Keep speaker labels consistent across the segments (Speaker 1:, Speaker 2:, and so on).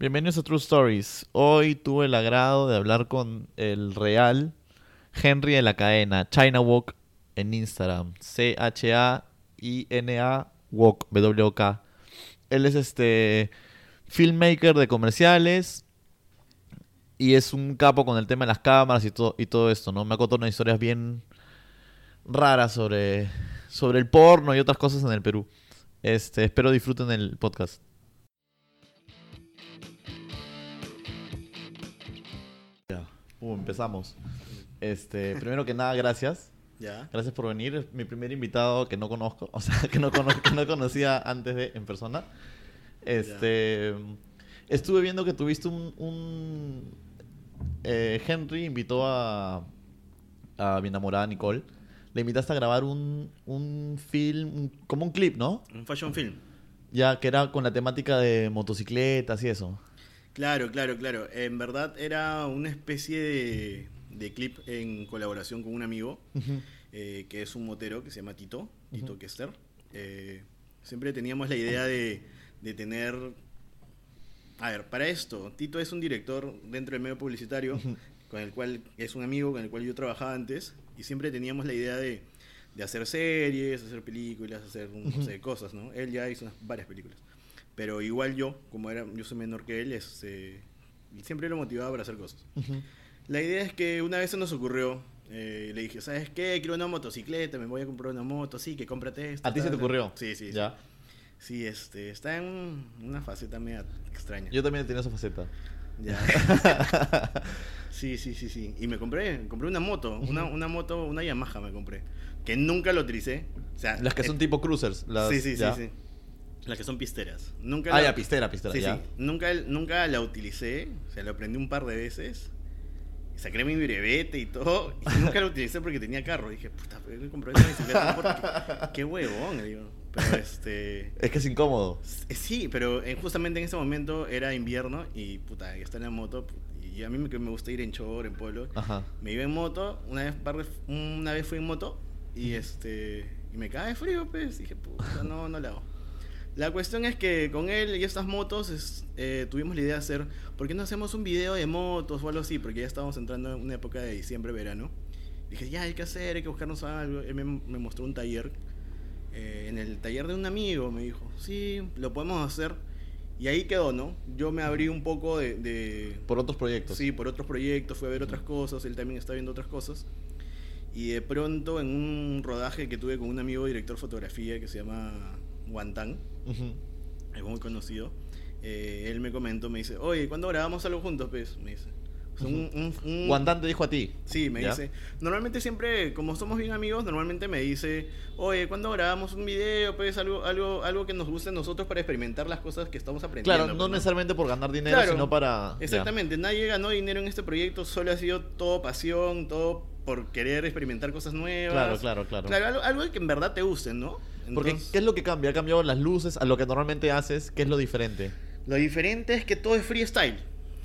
Speaker 1: Bienvenidos a True Stories. Hoy tuve el agrado de hablar con el real Henry de la cadena, China Walk en Instagram. C-H-A-I-N-A Walk, W-K. Él es este filmmaker de comerciales y es un capo con el tema de las cámaras y todo, esto, ¿no? Me ha contado unas historias bien raras sobre, sobre el porno y otras cosas en el Perú. Este, espero disfruten el podcast. Uh, empezamos. Este, primero que nada, gracias.
Speaker 2: Ya.
Speaker 1: Gracias por venir. Es mi primer invitado que no conozco, o sea, que no, cono- que no conocía antes de en persona. Este, estuve viendo que tuviste un, un- eh, Henry invitó a a mi enamorada Nicole. Le invitaste a grabar un, un film, un- como un clip, ¿no?
Speaker 2: Un fashion film.
Speaker 1: Ya que era con la temática de motocicletas y eso.
Speaker 2: Claro, claro, claro. En verdad era una especie de, de clip en colaboración con un amigo eh, que es un motero que se llama Tito, Tito. Kester. Eh, siempre teníamos la idea de, de tener... A ver, para esto, Tito es un director dentro del medio publicitario, con el cual es un amigo con el cual yo trabajaba antes, y siempre teníamos la idea de, de hacer series, hacer películas, hacer un
Speaker 1: Ujú.
Speaker 2: no sé, cosas, ¿no? Él ya hizo unas- varias películas. Pero igual yo, como era, yo soy menor que él, este, siempre lo motivaba para hacer cosas.
Speaker 1: Ujú.
Speaker 2: La idea es que una vez se nos ocurrió, eh, le dije, ¿sabes qué? Quiero una motocicleta, me voy a comprar una moto, sí, que cómprate esto.
Speaker 1: ¿A ti se te
Speaker 2: tal".
Speaker 1: ocurrió?
Speaker 2: Sí, sí.
Speaker 1: Ya.
Speaker 2: Sí, este, está en una faceta media extraña.
Speaker 1: Yo también tenía esa faceta.
Speaker 2: Ya. sí, sí, sí, sí. Y me compré, compré una moto, una, una moto, una Yamaha me compré, que nunca lo utilicé. O sea,
Speaker 1: Las que son
Speaker 2: eh,
Speaker 1: tipo cruisers. Las,
Speaker 2: sí, sí,
Speaker 1: ya.
Speaker 2: sí, sí. Las que son pisteras. Nunca
Speaker 1: Ah,
Speaker 2: la-
Speaker 1: ya, pistera, pistera.
Speaker 2: Sí,
Speaker 1: ya.
Speaker 2: sí. Nunca, nunca la utilicé. O sea, lo aprendí un par de veces. Y saqué mi brevete y todo. Y nunca la utilicé porque tenía carro. Y dije, puta, ¿por qué compré esa bicicleta? Porque- Qué huevón, digo. Pero este.
Speaker 1: Es que es incómodo.
Speaker 2: eh, Sí, pero eh, justamente en ese momento era invierno y puta, está en la moto. Y a mí me, me gusta ir en chor, en polo.
Speaker 1: Ajá.
Speaker 2: Me iba en moto, una vez, una vez fui en moto y este y me cae frío, pues. Dije, puta, no, no la hago. La cuestión es que con él y estas motos es- eh, tuvimos la idea de hacer, ¿por qué no hacemos un video de motos o algo así? Porque ya estábamos entrando en una época de diciembre, verano. Dije, ya hay que hacer, hay que buscarnos algo. Él me, me mostró un taller. eh, en el taller de un amigo me dijo, sí, lo podemos hacer. Y ahí quedó, ¿no? Yo me abrí un poco de- de,
Speaker 1: Por otros proyectos.
Speaker 2: Sí, por otros proyectos, fue a ver otras cosas, él también está viendo otras cosas. Y de pronto en un rodaje que tuve con un amigo director de fotografía que se llama Guantán,
Speaker 1: Ujú.
Speaker 2: es muy conocido, eh, él me comentó, me dice, oye, ¿cuándo grabamos algo juntos? Pues, me dice. O sea, un- un- un-
Speaker 1: Guantán te dijo a ti.
Speaker 2: Sí, me
Speaker 1: ¿Ya?
Speaker 2: dice. Normalmente siempre, como somos bien amigos, normalmente me dice, oye, ¿cuándo grabamos un video? Pues algo, algo, algo que nos guste a nosotros para experimentar las cosas que estamos aprendiendo.
Speaker 1: Claro, no
Speaker 2: pues,
Speaker 1: necesariamente por ganar dinero,
Speaker 2: Claro,
Speaker 1: sino para. ya.
Speaker 2: Exactamente, nadie ganó dinero en este proyecto, solo ha sido todo pasión, todo por querer experimentar cosas nuevas.
Speaker 1: Claro, claro, claro.
Speaker 2: Claro, algo, algo que en verdad te guste, ¿no?
Speaker 1: Porque, ¿qué es lo que cambia? Ha cambiado las luces a lo que normalmente haces. ¿Qué es lo diferente?
Speaker 2: Lo diferente es que todo es freestyle.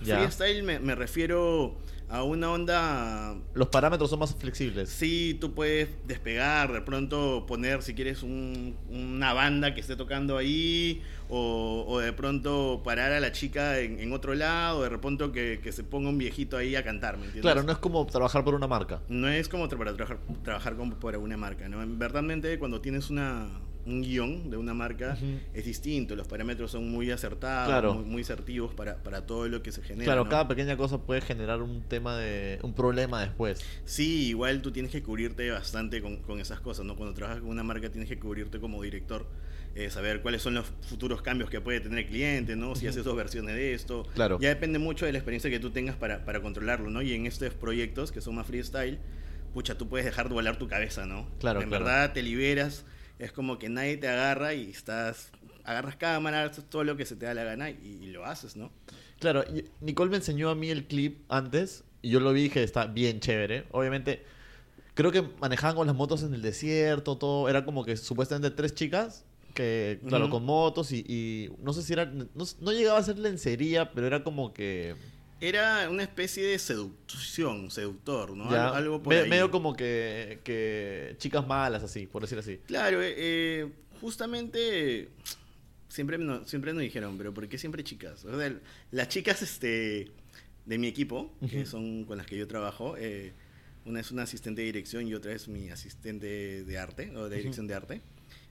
Speaker 1: Ya.
Speaker 2: Freestyle me, me refiero a una onda
Speaker 1: Los parámetros son más flexibles.
Speaker 2: Sí, tú puedes despegar, de pronto poner, si quieres, un- una banda que esté tocando ahí, o, o de pronto parar a la chica en, en otro lado, de repente que, que se ponga un viejito ahí a cantar, ¿me entiendes?
Speaker 1: Claro, no es como trabajar por una marca.
Speaker 2: No es como tra- para trabajar, trabajar como para una marca, ¿no? En verdadmente cuando tienes una, un guion de una marca es distinto, los parámetros son muy acertados,
Speaker 1: Claro.
Speaker 2: muy, muy asertivos para, para todo lo que se genera.
Speaker 1: claro,
Speaker 2: ¿no?
Speaker 1: cada pequeña cosa puede generar un tema de. un problema después.
Speaker 2: Sí, igual tú tienes que cubrirte bastante con, con esas cosas, ¿no? Cuando trabajas con una marca tienes que cubrirte como director, eh, saber cuáles son los futuros cambios que puede tener el cliente, ¿no? Si haces dos versiones de esto.
Speaker 1: Claro.
Speaker 2: Ya depende mucho de la experiencia que tú tengas para, para controlarlo, ¿no? Y en estos proyectos que son más freestyle, pucha, tú puedes dejar de volar tu cabeza, ¿no?
Speaker 1: Claro,
Speaker 2: En
Speaker 1: claro.
Speaker 2: verdad te liberas, es como que nadie te agarra y estás... Agarras cámara, todo lo que se te da la gana y, y lo haces, ¿no?
Speaker 1: Claro, Nicole me enseñó a mí el clip antes y yo lo vi y dije, está bien chévere. Obviamente, creo que manejaban con las motos en el desierto, todo. Era como que supuestamente tres chicas que, claro, con motos y, y no sé si era, no, no llegaba a ser lencería, pero era como que...
Speaker 2: Era una especie de seducción, seductor, ¿no?
Speaker 1: ya,
Speaker 2: Algo, por
Speaker 1: me-
Speaker 2: ahí.
Speaker 1: medio como que, que chicas malas, así, por decir así.
Speaker 2: Claro, eh, eh, justamente siempre, no, siempre nos dijeron, pero ¿por qué siempre chicas? O sea, las chicas este, de mi equipo, que son con las que yo trabajo, eh, una es una asistente de dirección y otra es mi asistente de arte, o de dirección de arte.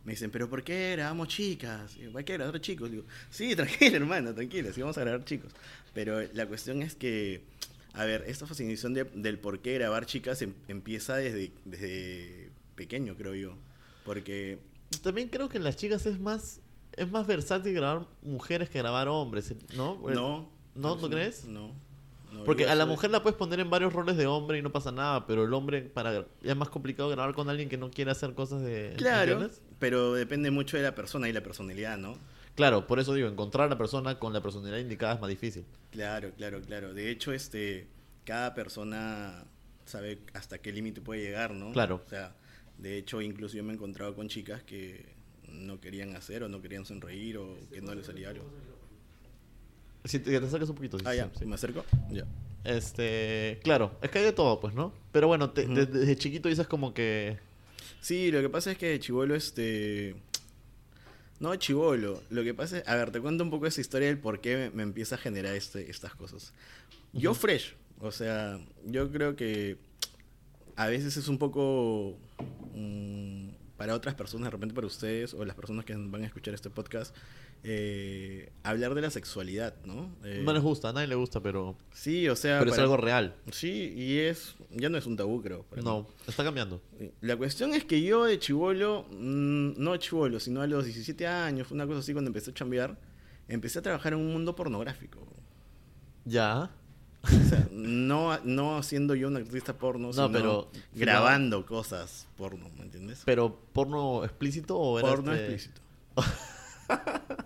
Speaker 2: Me dicen, ¿pero por qué grabamos chicas? Y yo, ¿Hay que grabar chicos? Digo, sí, tranquila, hermano, tranquila, sí vamos a grabar chicos. Pero la cuestión es que, a ver, esta fascinación de- del por qué grabar chicas em- empieza desde, desde pequeño, creo yo. Porque
Speaker 1: También creo que en las chicas es más es más versátil grabar mujeres que grabar hombres, ¿no?
Speaker 2: no.
Speaker 1: ¿No? ¿No crees?
Speaker 2: No. no,
Speaker 1: Porque a la mujer la puedes poner en varios roles de hombre y no pasa nada, pero el hombre para ya es más complicado grabar con alguien que no quiere hacer cosas de
Speaker 2: Claro,
Speaker 1: ¿entiendes?
Speaker 2: Pero depende mucho de la persona y la personalidad, ¿no?
Speaker 1: Claro, por eso digo, encontrar a la persona con la personalidad indicada es más difícil.
Speaker 2: Claro, claro, claro. De hecho, este, cada persona sabe hasta qué límite puede llegar, ¿no?
Speaker 1: Claro.
Speaker 2: O sea, de hecho, incluso yo me he encontrado con chicas que no querían hacer o no querían sonreír o que no les salía algo.
Speaker 1: Si te, te acercas un poquito. sí,
Speaker 2: Ah,
Speaker 1: sí,
Speaker 2: ya,
Speaker 1: sí.
Speaker 2: ¿me acerco? Ya.
Speaker 1: Este, claro, es que hay de todo, pues, ¿no? Pero bueno, te- desde chiquito dices como que
Speaker 2: Sí, lo que pasa es que chivolo, este... No, chivolo. Lo que pasa es... A ver, te cuento un poco esa historia del por qué me, me empieza a generar este, estas cosas. Yo fresh. O sea, yo creo que a veces es un poco... mm, para otras personas, de repente para ustedes o las personas que van a escuchar este podcast, eh, hablar de la sexualidad, ¿no? Eh,
Speaker 1: no les gusta, a nadie le gusta, pero,
Speaker 2: Sí, o sea...
Speaker 1: pero es algo real.
Speaker 2: Sí, y es... Ya no es un tabú, creo.
Speaker 1: No, está cambiando.
Speaker 2: La cuestión es que yo de chivolo, mm, no chivolo, sino a los 17 años, una cosa así cuando empecé a chambear, empecé a trabajar en un mundo pornográfico.
Speaker 1: Ya.
Speaker 2: O sea, no, no siendo yo un artista porno,
Speaker 1: No,
Speaker 2: sino
Speaker 1: pero-
Speaker 2: grabando cosas porno, ¿me entiendes?
Speaker 1: Pero porno explícito o era
Speaker 2: Porno
Speaker 1: este-
Speaker 2: explícito.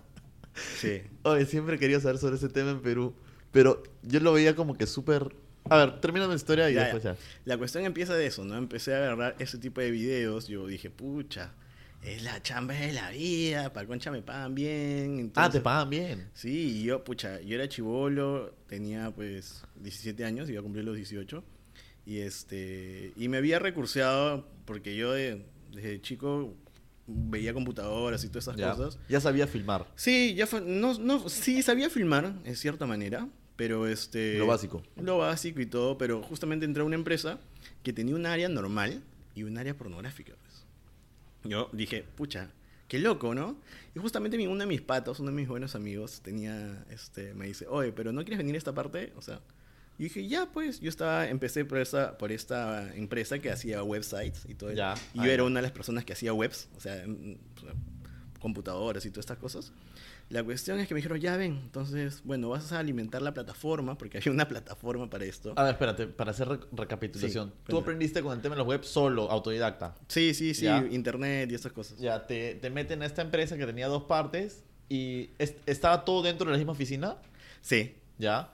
Speaker 2: sí.
Speaker 1: Oye, siempre quería saber sobre ese tema en Perú, pero yo lo veía como que súper A ver, termina mi historia y
Speaker 2: Ya,
Speaker 1: después ya.
Speaker 2: La cuestión empieza de eso, ¿no? Empecé a agarrar ese tipo de videos. Yo dije, pucha, es la chamba de la vida, para concha me pagan bien.
Speaker 1: Ah,
Speaker 2: entonces-
Speaker 1: te pagan bien.
Speaker 2: Sí, y yo, pucha, yo era chivolo, tenía pues 17 años, iba a cumplir los 18. Y este y me había recurseado porque yo de- desde chico veía computadoras y todas esas
Speaker 1: Ya,
Speaker 2: cosas.
Speaker 1: ya sabía filmar.
Speaker 2: Sí, ya no, no, sí sabía filmar en cierta manera, pero este
Speaker 1: Lo básico.
Speaker 2: lo básico y todo, pero justamente entré a una empresa que tenía un área normal y un área pornográfica. Pues. Yo dije, pucha, qué loco, ¿no? Y justamente uno de mis patos, uno de mis buenos amigos, tenía, este, me dice, oye, pero ¿no quieres venir a esta parte? O sea, yo dije, ya, pues, yo estaba, empecé por esta, por esta empresa que hacía websites y todo eso.
Speaker 1: Ya,
Speaker 2: Y
Speaker 1: ah,
Speaker 2: yo era una de las personas que hacía webs, o sea, en- o sea, computadoras y todas estas cosas. La cuestión es que me dijeron, ya ven, entonces, bueno, vas a alimentar la plataforma, porque había una plataforma para esto.
Speaker 1: A ver, espérate, para hacer re- recapitulación.
Speaker 2: Sí,
Speaker 1: Tú aprendiste con el tema de los webs solo, autodidacta.
Speaker 2: Sí, sí, sí,
Speaker 1: Ya.
Speaker 2: internet y estas cosas.
Speaker 1: Ya, te, te meten a esta empresa que tenía dos partes y es- estaba todo dentro de la misma oficina,
Speaker 2: Sí,
Speaker 1: ya.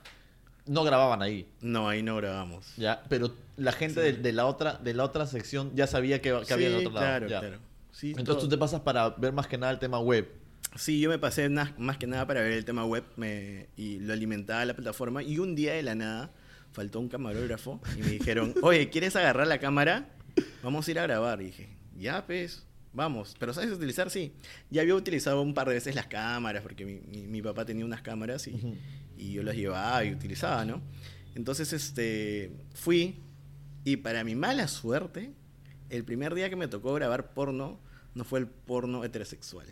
Speaker 1: No grababan ahí,
Speaker 2: no, ahí no grabamos.
Speaker 1: ya. Pero la gente de, de la otra de la otra sección ya sabía que, que había en otro lado.
Speaker 2: claro,
Speaker 1: ya.
Speaker 2: claro. Sí,
Speaker 1: Entonces
Speaker 2: todo.
Speaker 1: tú te pasas para ver más que nada el tema web.
Speaker 2: Sí, yo me pasé más que nada para ver el tema web me- y lo alimentaba la plataforma. Y un día de la nada faltó un camarógrafo y me dijeron, oye, ¿quieres agarrar la cámara? Vamos a ir a grabar. Y dije, ya, pues, vamos. Pero ¿sabes utilizar? Sí. Ya había utilizado un par de veces las cámaras porque mi, mi- mi papá tenía unas cámaras y, y yo las llevaba y utilizaba, ¿no? Entonces, este, fui y para mi mala suerte, el primer día que me tocó grabar porno no fue el porno heterosexual.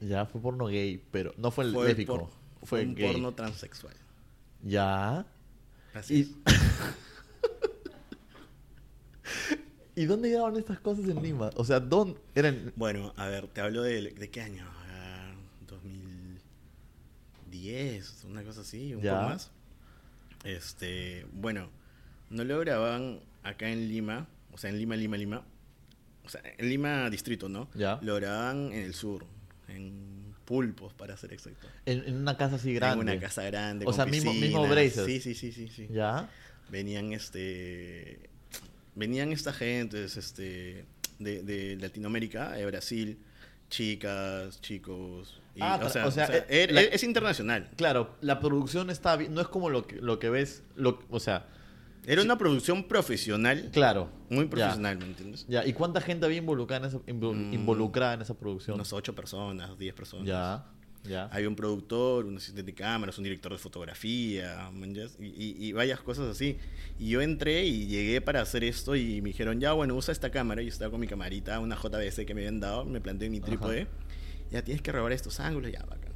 Speaker 1: Ya, fue porno gay, pero no fue el
Speaker 2: Fue,
Speaker 1: lésbico.
Speaker 2: por-
Speaker 1: fue
Speaker 2: fue un
Speaker 1: gay.
Speaker 2: porno transexual.
Speaker 1: Ya.
Speaker 2: Así
Speaker 1: Y...
Speaker 2: es.
Speaker 1: ¿Y dónde graban estas cosas en Lima? O sea, ¿dónde? Eran...
Speaker 2: Bueno, a ver, te hablo de, ¿de qué año? Ah, 2010, una cosa así, un
Speaker 1: Ya.
Speaker 2: poco más. Este, bueno, no lo grababan acá en Lima, o sea, en Lima, Lima, Lima. O sea, en Lima distrito, ¿no?
Speaker 1: Ya.
Speaker 2: Lo grababan en el sur, en Pulpos, para ser exacto.
Speaker 1: En, en una casa así grande.
Speaker 2: En una casa grande.
Speaker 1: O
Speaker 2: con
Speaker 1: sea, mismo- mismo
Speaker 2: piscina.
Speaker 1: Brazers.
Speaker 2: Sí, sí, sí, sí, sí.
Speaker 1: ¿Ya?
Speaker 2: venían este venían esta gente este de, de Latinoamérica de Brasil chicas chicos y,
Speaker 1: Ah,
Speaker 2: o, sea,
Speaker 1: o sea,
Speaker 2: o sea,
Speaker 1: eh,
Speaker 2: er-
Speaker 1: la-
Speaker 2: es internacional
Speaker 1: Claro, la producción está bien. No es como lo que, lo que ves. Lo, o sea,
Speaker 2: Era una producción profesional.
Speaker 1: Claro.
Speaker 2: Muy
Speaker 1: Ya.
Speaker 2: profesional, ¿me entiendes?
Speaker 1: Ya, ¿y cuánta gente había involucrada en esa,
Speaker 2: Mm.
Speaker 1: involucrada en esa producción?
Speaker 2: Unas ocho personas, diez personas.
Speaker 1: Ya, ya.
Speaker 2: Hay un productor, un asistente de cámaras, un director de fotografía, y, y- y varias cosas así. Y yo entré y llegué para hacer esto y me dijeron, ya, bueno, usa esta cámara. Yo estaba con mi camarita, una JBC que me habían dado, me planté en mi
Speaker 1: Ajá.
Speaker 2: trípode. Ya tienes que robar estos ángulos, ya, bacán.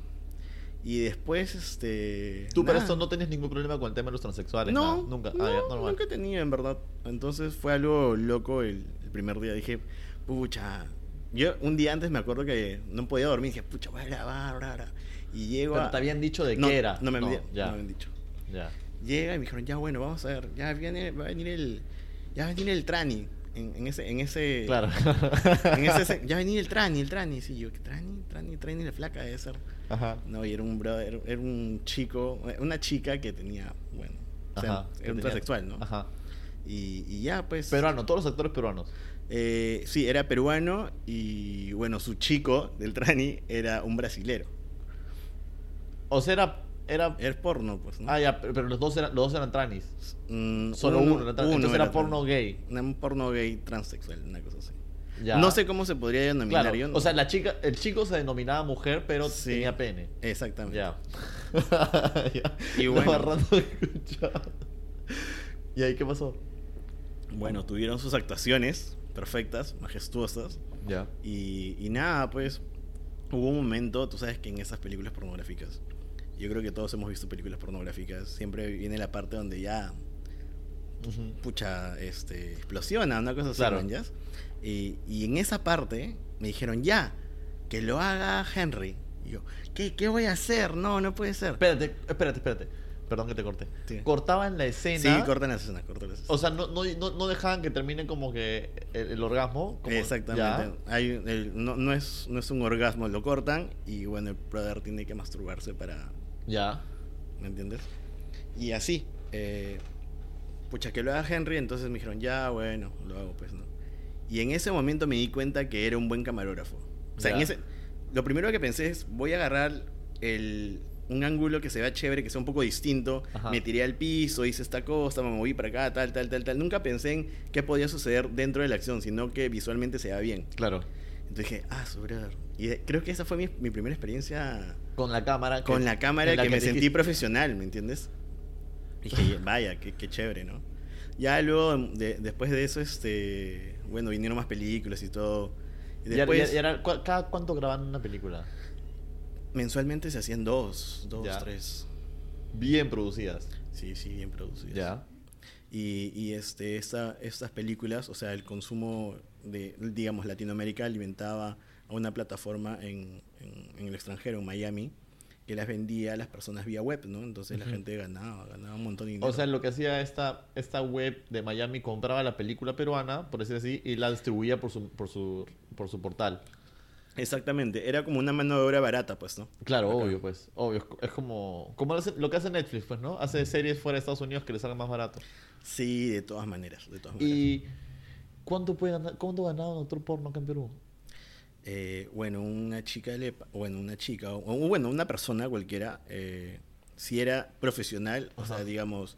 Speaker 2: Y después, este...
Speaker 1: Tú para
Speaker 2: nada.
Speaker 1: esto no tenías ningún problema con el tema de los transexuales.
Speaker 2: No,
Speaker 1: nada, nunca.
Speaker 2: no,
Speaker 1: ah, ya, normal.
Speaker 2: nunca tenido, en verdad. Entonces fue algo loco el, el primer día. Dije, pucha. Yo un día antes me acuerdo que no podía dormir. Dije, pucha, voy a grabar, bla, bla. Y llego
Speaker 1: Pero
Speaker 2: a...
Speaker 1: te habían dicho de
Speaker 2: no,
Speaker 1: qué era.
Speaker 2: No me, habían-
Speaker 1: ya,
Speaker 2: no me habían dicho.
Speaker 1: ya.
Speaker 2: Llega y me dijeron, ya bueno, vamos a ver. Ya viene, va a venir el... Ya va a venir el trani. En, en ese... En ese
Speaker 1: Claro.
Speaker 2: En ese, ya va a venir el trani, el trani. Sí, yo, ¿qué trani? Trani, trani la flaca debe ser.
Speaker 1: Ajá.
Speaker 2: No, y era un brother, era un chico, una chica que tenía, bueno, o sea,
Speaker 1: Ajá.
Speaker 2: era un transexual, ¿no?
Speaker 1: Ajá.
Speaker 2: Y, y ya, pues.
Speaker 1: Peruano, todos los actores peruanos.
Speaker 2: Eh, sí, era peruano y bueno, su chico del Trani era un brasilero.
Speaker 1: O sea, era. era
Speaker 2: Es porno, pues, ¿no?
Speaker 1: ah, ya, pero pero los dos eran, los dos eran tranis.
Speaker 2: Mm,
Speaker 1: Solo uno, era trans. Entonces era porno
Speaker 2: trans.
Speaker 1: gay.
Speaker 2: Un porno gay transexual, una cosa así.
Speaker 1: Ya.
Speaker 2: No sé cómo se podría denominar
Speaker 1: Claro.
Speaker 2: yo.
Speaker 1: O sea, la chica, el chico se denominaba mujer, pero
Speaker 2: Sí.
Speaker 1: tenía pene.
Speaker 2: Exactamente.
Speaker 1: Ya. ya.
Speaker 2: Y bueno.
Speaker 1: ¿Y ahí qué pasó?
Speaker 2: Bueno, tuvieron sus actuaciones perfectas, majestuosas.
Speaker 1: Ya.
Speaker 2: Y, y nada, pues hubo un momento, tú sabes que en esas películas pornográficas, yo creo que todos hemos visto películas pornográficas, siempre viene la parte donde ya, pucha, este, explosiona, una cosa así,
Speaker 1: Claro.
Speaker 2: Y, y en esa parte me dijeron, ya, que lo haga Henry. Y yo, ¿qué, qué voy a hacer? No, no puede ser.
Speaker 1: Espérate, espérate, espérate. Perdón que te corté.
Speaker 2: Sí.
Speaker 1: Cortaban la escena.
Speaker 2: Sí, cortan la escena, cortan la escena.
Speaker 1: O sea, no, no, no, dejaban que termine como que el, el orgasmo. Como,
Speaker 2: Exactamente. Hay, el- no, no, es, no es un orgasmo, lo cortan y bueno, el brother tiene que masturbarse para,
Speaker 1: Ya.
Speaker 2: ¿me entiendes? Y así, eh, pucha, que lo haga Henry, entonces me dijeron, ya, bueno, lo hago pues, ¿no? Y en ese momento me di cuenta que era un buen camarógrafo. O sea, en ese, lo primero que pensé es, voy a agarrar el, un ángulo que se vea chévere, que sea un poco distinto,
Speaker 1: Ajá.
Speaker 2: me tiré al piso, hice esta cosa, me moví para acá, tal, tal, tal, tal. Nunca pensé en qué podía suceder dentro de la acción, sino que visualmente se vea bien.
Speaker 1: Claro.
Speaker 2: Entonces dije, ah, brother. Y eh, creo que esa fue mi, mi primera experiencia
Speaker 1: Con la cámara. que-
Speaker 2: con la cámara
Speaker 1: la
Speaker 2: que, me sentí profesional, ¿me entiendes? Dije, vaya, qué, qué chévere, ¿no? Ya luego, de- después de eso, este, bueno, vinieron más películas y todo. Y
Speaker 1: Y
Speaker 2: después,
Speaker 1: era- y era- ¿cu- ¿Cada cuánto graban una película?
Speaker 2: Mensualmente se hacían dos, dos,
Speaker 1: Ya.
Speaker 2: tres.
Speaker 1: Bien producidas.
Speaker 2: Sí, sí, bien producidas.
Speaker 1: Ya.
Speaker 2: Y, y este, esta, estas películas, o sea, el consumo de, digamos, Latinoamérica alimentaba a una plataforma en, en- en el extranjero, en Miami, que las vendía a las personas vía web, ¿no? Entonces la gente ganaba, ganaba un montón de dinero.
Speaker 1: O sea, lo que hacía esta, esta web de Miami compraba la película peruana, por decir así, y la distribuía por su, por su, por su portal.
Speaker 2: Exactamente, era como una mano de obra barata, pues, ¿no?
Speaker 1: Claro,
Speaker 2: Acá.
Speaker 1: obvio, pues. Obvio. Es como, como lo, que hace Netflix, pues, ¿no? Hace series fuera de Estados Unidos que les salgan más barato.
Speaker 2: Sí, de todas maneras, de todas maneras.
Speaker 1: ¿Y cuánto puede ganar, cuánto ganaba un actor porno acá en Perú?
Speaker 2: Eh, bueno, una chica le, bueno, una chica, o bueno, una persona cualquiera, eh, si era profesional, o sea, digamos,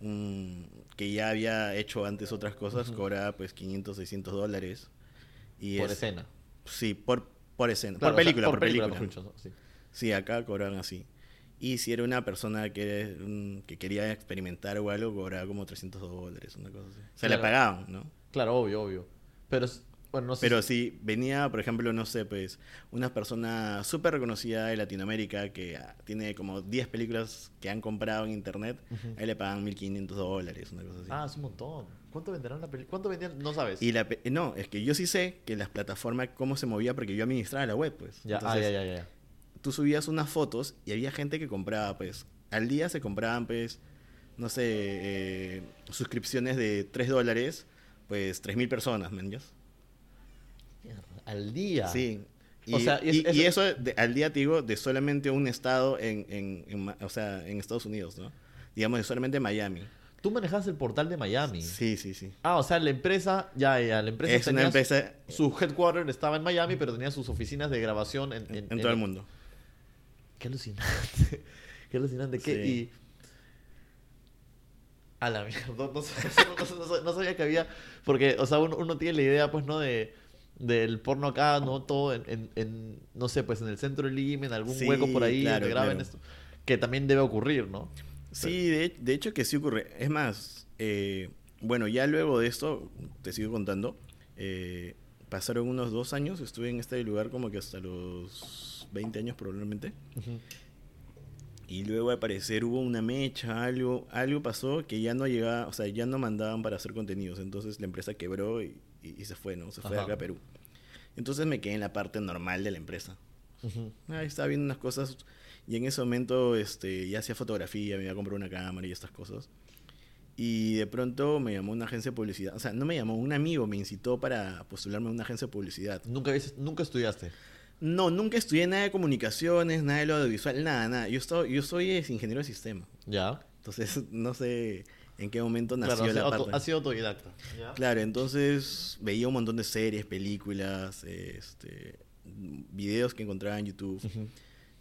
Speaker 2: un- que ya había hecho antes otras cosas,
Speaker 1: Ujú.
Speaker 2: cobraba pues 500, 600 dólares. Y
Speaker 1: por
Speaker 2: es-
Speaker 1: escena.
Speaker 2: Sí, por, por escena,
Speaker 1: Claro,
Speaker 2: por
Speaker 1: o sea,
Speaker 2: película, por, película.
Speaker 1: mejor dicho, ¿no? Sí.
Speaker 2: Sí, acá cobraban así. Y si era una persona que, mm, que quería experimentar o algo, cobraba como 300 dólares, una cosa así. Se le
Speaker 1: Claro.
Speaker 2: pagaban, ¿no?
Speaker 1: Claro, obvio, obvio. Pero, bueno, no sé.
Speaker 2: Pero
Speaker 1: si-
Speaker 2: si venía, por ejemplo, no sé, pues, una persona súper reconocida de Latinoamérica que ah, tiene como 10 películas que han comprado en internet,
Speaker 1: Ujú.
Speaker 2: ahí le pagan 1500 dólares, una cosa así.
Speaker 1: Ah, es un montón. ¿Cuánto venderán la película? ¿Cuánto vendían? No sabes.
Speaker 2: Y la pe- no, es que yo sí sé que las plataformas, cómo se movía, porque yo administraba la web, pues.
Speaker 1: Ya, ah, ya, ya, ya.
Speaker 2: tú subías unas fotos y había gente que compraba, pues, al día se compraban, pues, no sé, eh, suscripciones de 3 dólares, pues, 3.000 personas, ¿me entiendes?
Speaker 1: Al día.
Speaker 2: Sí. Y,
Speaker 1: O sea, y es-
Speaker 2: y- y
Speaker 1: eso-
Speaker 2: de- al día te digo de solamente un estado en, en- o sea, en Estados Unidos, ¿no? Digamos de solamente Miami.
Speaker 1: Tú manejabas el portal de Miami.
Speaker 2: Sí, sí, sí.
Speaker 1: Ah, o sea, la empresa, ya, ya, la empresa
Speaker 2: Es una empresa
Speaker 1: Su headquarter estaba en Miami, pero tenía sus oficinas de grabación en,
Speaker 2: en, en todo el mundo.
Speaker 1: Qué alucinante. Qué alucinante. ¿Qué-
Speaker 2: Sí.
Speaker 1: A la mierda, no, sabía, no- no- no- no sabía que había, porque, o sea, uno, uno tiene la idea, pues, ¿no? De, del porno acá, ¿no? Todo en, en- en, no sé, pues, en el centro de Lima, en algún
Speaker 2: Sí,
Speaker 1: hueco por ahí,
Speaker 2: claro,
Speaker 1: donde graben
Speaker 2: claro.
Speaker 1: esto, que también debe ocurrir, ¿no?
Speaker 2: Sí, de, de hecho que sí ocurre. Es más, eh, bueno, ya luego de esto, te sigo contando, eh, pasaron unos dos años, estuve en este lugar como que hasta los 20 años probablemente. Y luego al parecer hubo una mecha, algo, algo pasó que ya no llegaba, o sea, ya no mandaban para hacer contenidos. Entonces la empresa quebró y, y- y se fue, ¿no? Se fue acá a Perú. Entonces me quedé en la parte normal de la empresa.
Speaker 1: Ujú.
Speaker 2: Ahí estaba viendo unas cosas y en ese momento este, ya hacía fotografía, me iba a comprar una cámara y estas cosas. Y de pronto me llamó una agencia de publicidad. O sea, no me llamó, un amigo me incitó para postularme a una agencia de publicidad.
Speaker 1: ¿Nunca, nunca estudiaste?
Speaker 2: No, nunca estudié nada de comunicaciones, nada de lo audiovisual, nada, nada. Yo, estoy, yo soy ingeniero de sistema.
Speaker 1: ¿Ya?
Speaker 2: Entonces, no sé en qué momento nació
Speaker 1: Claro,
Speaker 2: la
Speaker 1: auto-
Speaker 2: parte.
Speaker 1: has sido autodidacta. ¿ya?
Speaker 2: Claro, entonces veía un montón de series, películas, este, videos que encontraba en YouTube.
Speaker 1: Ujú.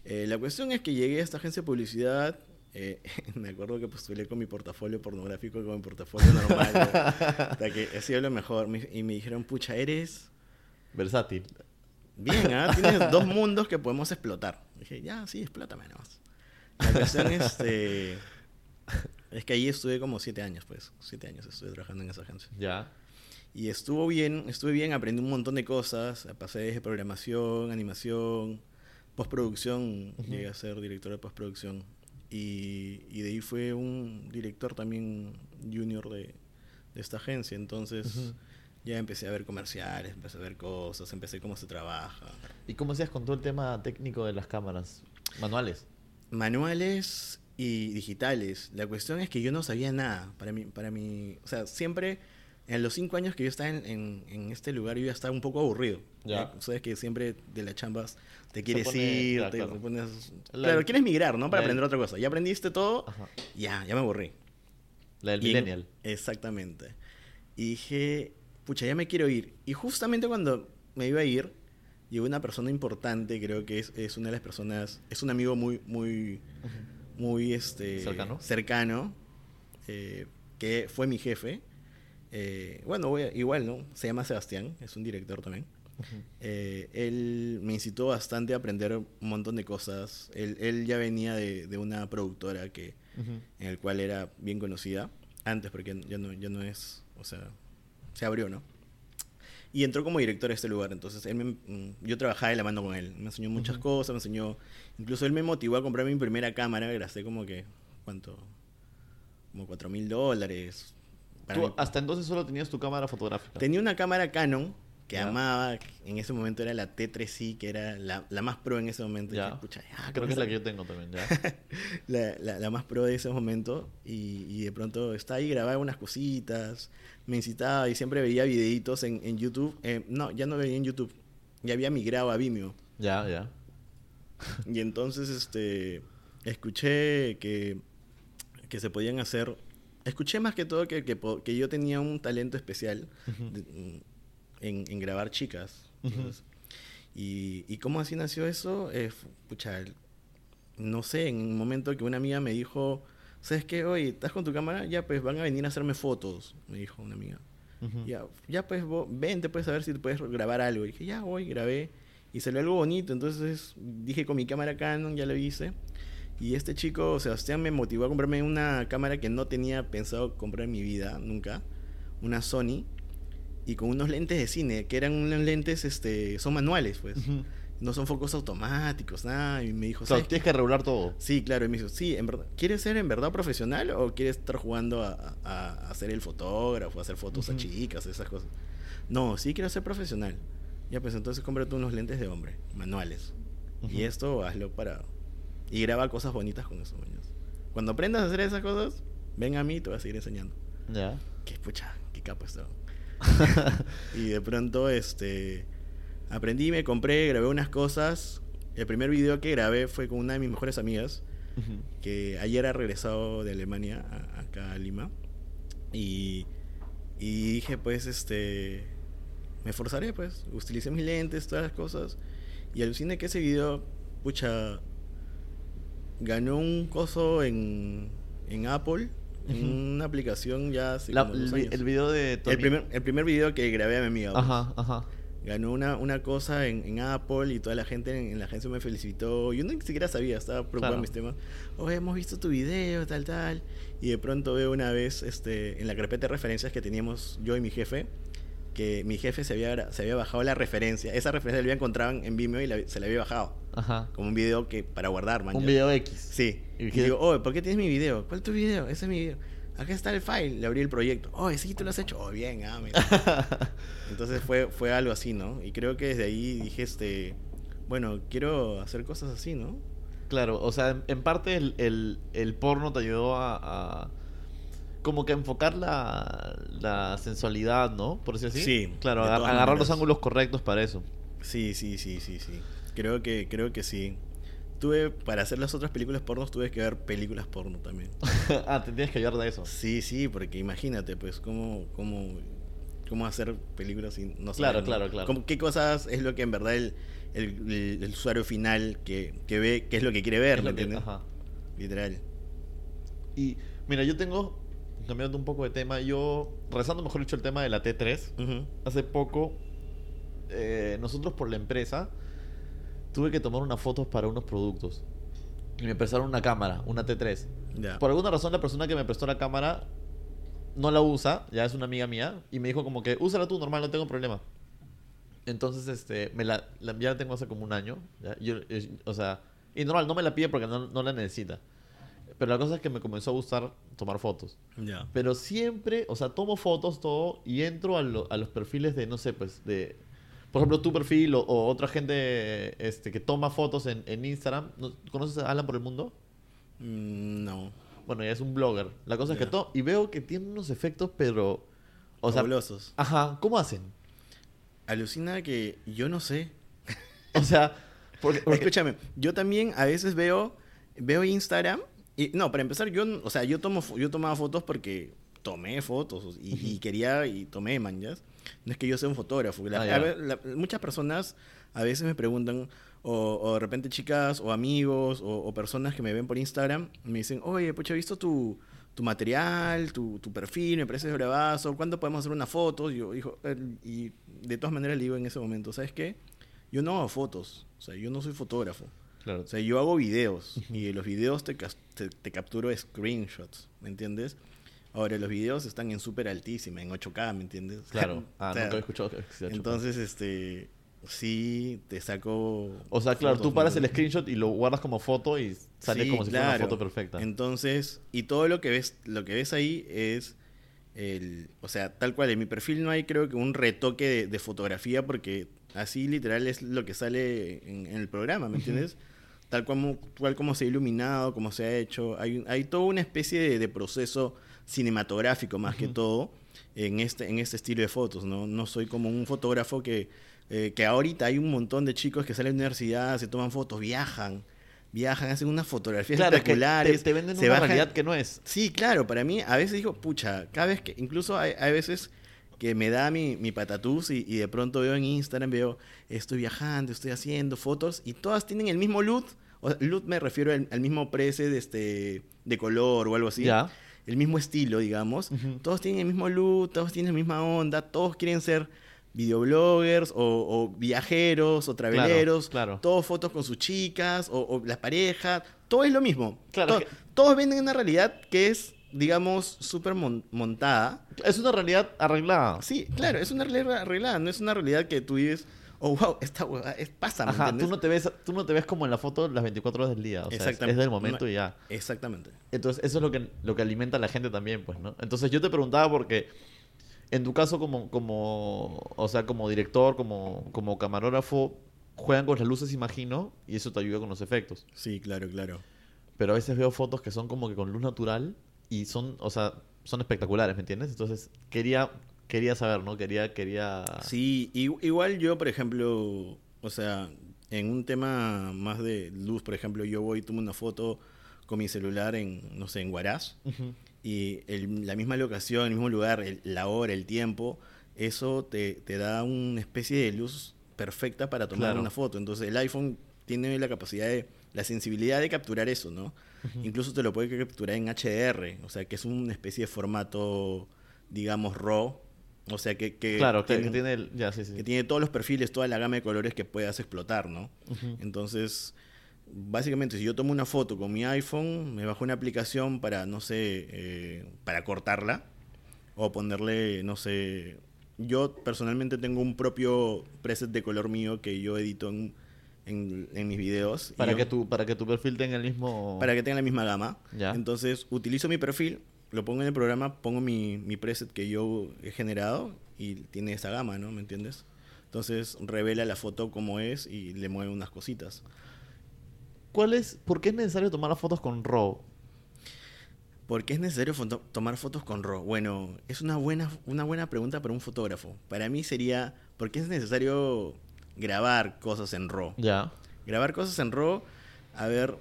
Speaker 2: Eh, la cuestión es que llegué a esta agencia de publicidad. eh, me acuerdo que postulé con mi portafolio pornográfico, con mi portafolio normal. ¿no? Hasta que ha sido lo mejor. Me- Y me dijeron, pucha, eres
Speaker 1: Versátil.
Speaker 2: bien, ¿ah? Tienes dos mundos que podemos explotar. Dije, ya, sí, explótame nomás. La cuestión este, es que ahí estuve como siete años, pues. Siete años estuve trabajando en esa agencia.
Speaker 1: ¿Ya?
Speaker 2: Y estuvo bien, estuve bien, aprendí un montón de cosas. Pasé desde programación, animación, postproducción.
Speaker 1: Ujú.
Speaker 2: Llegué a ser director de postproducción. Y, y de ahí fue un director también junior de, de esta agencia. Entonces ya empecé a ver comerciales, empecé a ver cosas, empecé cómo se trabaja.
Speaker 1: ¿Y cómo hacías con todo el tema técnico de las cámaras? ¿Manuales?
Speaker 2: Manuales y digitales. La cuestión es que yo no sabía nada. Para mí, para mí, o sea, siempre en los cinco años que yo estaba en, en- en este lugar, yo ya estaba un poco aburrido.
Speaker 1: Ya.
Speaker 2: Eh, Sabes que siempre de las chambas te quieres
Speaker 1: pone-
Speaker 2: ir,
Speaker 1: ya,
Speaker 2: te
Speaker 1: claro.
Speaker 2: pones-
Speaker 1: La-
Speaker 2: claro, quieres migrar, ¿no? Para aprender otra cosa. Ya aprendiste todo,
Speaker 1: Ajá.
Speaker 2: ya, ya me aburrí.
Speaker 1: La del
Speaker 2: Y en-
Speaker 1: millennial.
Speaker 2: Exactamente. Y dije, pucha, ya me quiero ir. Y justamente cuando me iba a ir, llegó una persona importante, creo que es, es una de las personas, es un amigo muy, muy, muy este,
Speaker 1: ¿Cercano?
Speaker 2: cercano, eh, que fue mi jefe. Eh, bueno, voy a- igual, ¿no? Se llama Sebastián, es un director también. Eh, él me incitó bastante a aprender un montón de cosas. Él, él ya venía de, de una productora que,
Speaker 1: Ujú.
Speaker 2: en el cual era bien conocida antes, porque ya no, ya no es, o sea, se abrió, ¿no? Y entró como director a este lugar, entonces él me- mm, yo trabajaba de la mano con él, me enseñó muchas
Speaker 1: Ujú.
Speaker 2: cosas, me enseñó, incluso él me motivó a comprar mi primera cámara, gasté como que, ¿cuánto? Como cuatro mil dólares.
Speaker 1: Tú
Speaker 2: mi-
Speaker 1: hasta entonces solo tenías tu cámara fotográfica.
Speaker 2: Tenía una cámara Canon que amaba, en ese momento era la T3i, que era la, la más pro en ese momento. y
Speaker 1: Ya.
Speaker 2: dije, "Pucha, ya,
Speaker 1: Creo que es la que yo tengo también, ¿ya?
Speaker 2: la, la- la más pro de ese momento y, y de pronto está ahí, grababa unas cositas, me incitaba y siempre veía videitos en, en YouTube. Eh, no, ya no veía en YouTube, ya había migrado a Vimeo.
Speaker 1: ya, ya.
Speaker 2: Y entonces este escuché que, que se podían hacer... Escuché más que todo que, que, yo tenía un talento especial de- mm, en, en grabar chicas. Y, ¿Y cómo así nació eso? Eh, pucha, no sé, en un momento que una amiga me dijo, ¿sabes qué? Oye, ¿estás con tu cámara? Ya, pues van a venir a hacerme fotos, me dijo una amiga. Ya, ya pues vos, vente a ver si te puedes grabar algo. Y dije, ya voy, grabé. Y salió algo bonito. Entonces dije con mi cámara Canon, ya lo hice. Y este chico, Sebastián, me motivó a comprarme una cámara que no tenía pensado comprar en mi vida, nunca. Una Sony. Y con unos lentes de cine, que eran unos lentes, este, son manuales, pues.
Speaker 1: Ujú.
Speaker 2: No son focos automáticos, nada. Y me dijo, ¿sabes
Speaker 1: tienes que regular todo.
Speaker 2: Sí, claro, y me dijo, sí, en verdad, ¿quieres ser en verdad profesional o quieres estar jugando a, a- a ser el fotógrafo, a hacer fotos a
Speaker 1: Ujú.
Speaker 2: chicas, esas cosas? No, sí quiero ser profesional. Ya, pues entonces cómprate unos lentes de hombre, manuales. Y esto hazlo para... Y graba cosas bonitas con eso, mañas. Cuando aprendas a hacer esas cosas, ven a mí y te voy a seguir enseñando.
Speaker 1: Ya.
Speaker 2: Que pucha, qué capo esto. y de pronto, este, aprendí, me compré, grabé unas cosas. El primer video que grabé fue con una de mis mejores amigas, que ayer ha regresado de Alemania a- acá a Lima. Y, y dije, pues, este, me esforzaré, pues. Utilicé mis lentes, todas las cosas. Y aluciné que ese video, pucha, ganó un coso en, en Apple en una aplicación ya hace
Speaker 1: La-
Speaker 2: como dos
Speaker 1: el, vi-
Speaker 2: años.
Speaker 1: el video de Tony.
Speaker 2: el, primer, el primer video que grabé a mi amiga. pues.
Speaker 1: Ajá, ajá.
Speaker 2: Ganó una, una cosa en, en Apple y toda la gente en, en la agencia me felicitó. Yo ni siquiera sabía, estaba preocupado
Speaker 1: Claro.
Speaker 2: en mis temas. Oye, hemos visto tu video, tal, tal. Y de pronto veo una vez este, en la carpeta de referencias que teníamos yo y mi jefe, que mi jefe se había, se había bajado la referencia. Esa referencia la había encontrado en Vimeo y la- se la había bajado.
Speaker 1: Ajá.
Speaker 2: Como un video que para guardar, man.
Speaker 1: Un
Speaker 2: ya.
Speaker 1: video X.
Speaker 2: Sí.
Speaker 1: Y
Speaker 2: digo, oye, ¿por qué tienes mi video? ¿Cuál es tu video? Ese es mi video. Acá está el file. Le abrí el proyecto. Oye, sí, tú lo has hecho. Oh, bien, ah, mira. Entonces fue, fue algo así, ¿no? Y creo que desde ahí dije, este, bueno, quiero hacer cosas así, ¿no?
Speaker 1: Claro, o sea, en, en parte el, el- el porno te ayudó a, a como que enfocar la, la sensualidad, ¿no? Por decir así.
Speaker 2: Sí,
Speaker 1: Claro, agar- agarrar los ángulos correctos para eso.
Speaker 2: Sí, sí, sí, sí, sí. Creo que, creo que sí. Tuve, para hacer las otras películas porno, tuve que ver películas porno también.
Speaker 1: ah, te tienes que ayudar de eso.
Speaker 2: Sí, sí, porque imagínate, pues, cómo, cómo, cómo hacer películas y no
Speaker 1: Claro, claro, claro.
Speaker 2: Cómo- ¿Qué cosas es lo que en verdad el, el, el- el usuario final que, que ve, qué es lo que quiere ver, ¿me entiendes?
Speaker 1: ajá.
Speaker 2: Literal.
Speaker 1: Y mira, yo tengo, cambiando un poco de tema, yo, rezando mejor dicho el tema de la T3,
Speaker 2: Ujú.
Speaker 1: hace poco, eh, nosotros por la empresa, tuve que tomar unas fotos para unos productos. Y me prestaron una cámara, una T3.
Speaker 2: Ya.
Speaker 1: Por alguna razón la persona que me prestó la cámara no la usa, ya es una amiga mía, y me dijo como que, úsala tú normal, no tengo problema. Entonces, este, me la, la- ya la tengo hace como un año, ¿ya? Yo, es- o sea, y normal, no me la pide porque no, no la necesita. Pero la cosa es que me comenzó a gustar tomar fotos.
Speaker 2: Ya.
Speaker 1: Pero siempre, o sea, tomo fotos, todo, y entro a, lo- a los perfiles de, no sé, pues, de... Por ejemplo, tu perfil o, o otra gente este, que toma fotos en, en Instagram. ¿No- ¿Conoces a Alan por el mundo?
Speaker 2: Mm, No.
Speaker 1: Bueno, ya es un blogger. La cosa es que todo... Y veo que tiene unos efectos, pero... O sea,
Speaker 2: Fabulosos.
Speaker 1: ajá, ¿cómo hacen?
Speaker 2: Alucina que yo no sé.
Speaker 1: O sea, porque... porque-
Speaker 2: Escúchame, yo también a veces veo, veo Instagram y no, para empezar yo, o sea, yo tomo, yo tomaba fotos porque tomé fotos y, y quería y tomé manjas. No es que yo sea un fotógrafo. La-
Speaker 1: Ah,
Speaker 2: la- muchas personas a veces me preguntan o, o de repente chicas o amigos o, o personas que me ven por Instagram me dicen, oye, pucha, he visto tu, tu material, tu, tu perfil, me parece bravazo, ¿cuándo podemos hacer una foto? Y yo dijo, y de todas maneras le digo en ese momento, ¿sabes qué? Yo no hago fotos, o sea, yo no soy fotógrafo.
Speaker 1: Claro.
Speaker 2: O sea, yo hago videos y de los videos te, te, te capturo screenshots, ¿me entiendes? Ahora, los videos están en súper altísima, en 8K, ¿me entiendes?
Speaker 1: Claro. Ah,
Speaker 2: O sea,
Speaker 1: nunca he escuchado que sea chupado.
Speaker 2: Entonces, este, sí, te saco...
Speaker 1: O sea, claro, tú paras
Speaker 2: ¿me
Speaker 1: el screenshot y lo guardas como foto y sale
Speaker 2: Sí,
Speaker 1: como si fuera una
Speaker 2: claro.
Speaker 1: foto perfecta.
Speaker 2: Entonces, y todo lo que ves, lo que ves ahí es el, o sea, tal cual, en mi perfil no hay creo que un retoque de, de fotografía porque así literal es lo que sale en, en el programa, ¿me entiendes? Tal como, cual como se ha iluminado, como se ha hecho, hay, hay toda una especie de, de proceso cinematográfico más que todo en este, en este estilo de fotos, ¿no? No soy como un fotógrafo que, eh, que ahorita hay un montón de chicos que salen de la universidad, se toman fotos, viajan, viajan, hacen unas fotografías
Speaker 1: Claro, que
Speaker 2: espectaculares.
Speaker 1: te, te venden
Speaker 2: se
Speaker 1: una
Speaker 2: bajan-
Speaker 1: realidad que no es.
Speaker 2: Sí, claro, para mí a veces digo, pucha, cada vez que, incluso hay, hay veces que me da mi, mi patatús y, y de pronto veo en Instagram, veo, estoy viajando, estoy haciendo fotos y todas tienen el mismo look, o sea, look me refiero al, al mismo precio de, este, de color o algo así, el mismo estilo, digamos, todos tienen el mismo look, todos tienen la misma onda, todos quieren ser videobloggers o, o viajeros o traveleros,
Speaker 1: claro.
Speaker 2: todos fotos con sus chicas o, o las parejas, todo es lo mismo.
Speaker 1: Claro, que-
Speaker 2: Todos venden una realidad que es, digamos, súper mon- montada.
Speaker 1: Es una realidad arreglada.
Speaker 2: Sí, claro, es una realidad arreglada, no es una realidad que tú vives, oh, wow, esta huevada es, pasa, ¿me
Speaker 1: Ajá,
Speaker 2: entiendes?
Speaker 1: tú no, te ves, tú no te ves como en la foto las 24 horas del día. O sea, es,
Speaker 2: Exactamente.
Speaker 1: es del momento y ya.
Speaker 2: Exactamente.
Speaker 1: Entonces, eso es lo que, lo que alimenta a la gente también, pues, ¿no? Entonces, yo te preguntaba porque, en tu caso, como, como o sea, como director, como, como camarógrafo, juegan con las luces, imagino, y eso te ayuda con los efectos.
Speaker 2: Sí, claro, claro.
Speaker 1: Pero a veces veo fotos que son como que con luz natural y son, o sea, son espectaculares, ¿me entiendes? Entonces, quería, quería saber, ¿no? Quería, quería...
Speaker 2: Sí, igual yo, por ejemplo, o sea, en un tema más de luz, por ejemplo, yo voy y tomo una foto con mi celular en, no sé, en Huaraz,
Speaker 1: Ujú.
Speaker 2: y el- la misma locación, el mismo lugar, el- la hora, el tiempo, eso te, te da una especie de luz perfecta para tomar
Speaker 1: Claro.
Speaker 2: una foto. Entonces el iPhone tiene la capacidad de, la sensibilidad de capturar eso, ¿no? Incluso te lo puede capturar en HDR, o sea, que es una especie de formato, digamos, RAW. O sea, que, que
Speaker 1: Claro,
Speaker 2: tiene-
Speaker 1: que tiene el... Ya, sí, sí.
Speaker 2: que tiene todos los perfiles, toda la gama de colores que puedas explotar, ¿no? Entonces, básicamente, si yo tomo una foto con mi iPhone, me bajo una aplicación para, no sé, eh, para cortarla o ponerle, no sé, yo personalmente tengo un propio preset de color mío que yo edito en, en, en mis videos. y
Speaker 1: Para
Speaker 2: yo-
Speaker 1: que, tu, para que tu perfil tenga el mismo...
Speaker 2: para que tenga la misma gama.
Speaker 1: Ya.
Speaker 2: Entonces, utilizo mi perfil, lo pongo en el programa, pongo mi, mi preset que yo he generado y tiene esa gama, ¿no? ¿Me entiendes? Entonces, revela la foto como es y le mueve unas cositas.
Speaker 1: ¿Cuál es, ¿Por qué es necesario tomar las fotos con RAW?
Speaker 2: ¿Por qué es necesario foto- tomar fotos con RAW? Bueno, es una buena, una buena pregunta para un fotógrafo. Para mí sería, ¿por qué es necesario grabar cosas en RAW?
Speaker 1: Ya.
Speaker 2: Grabar cosas en RAW, a ver,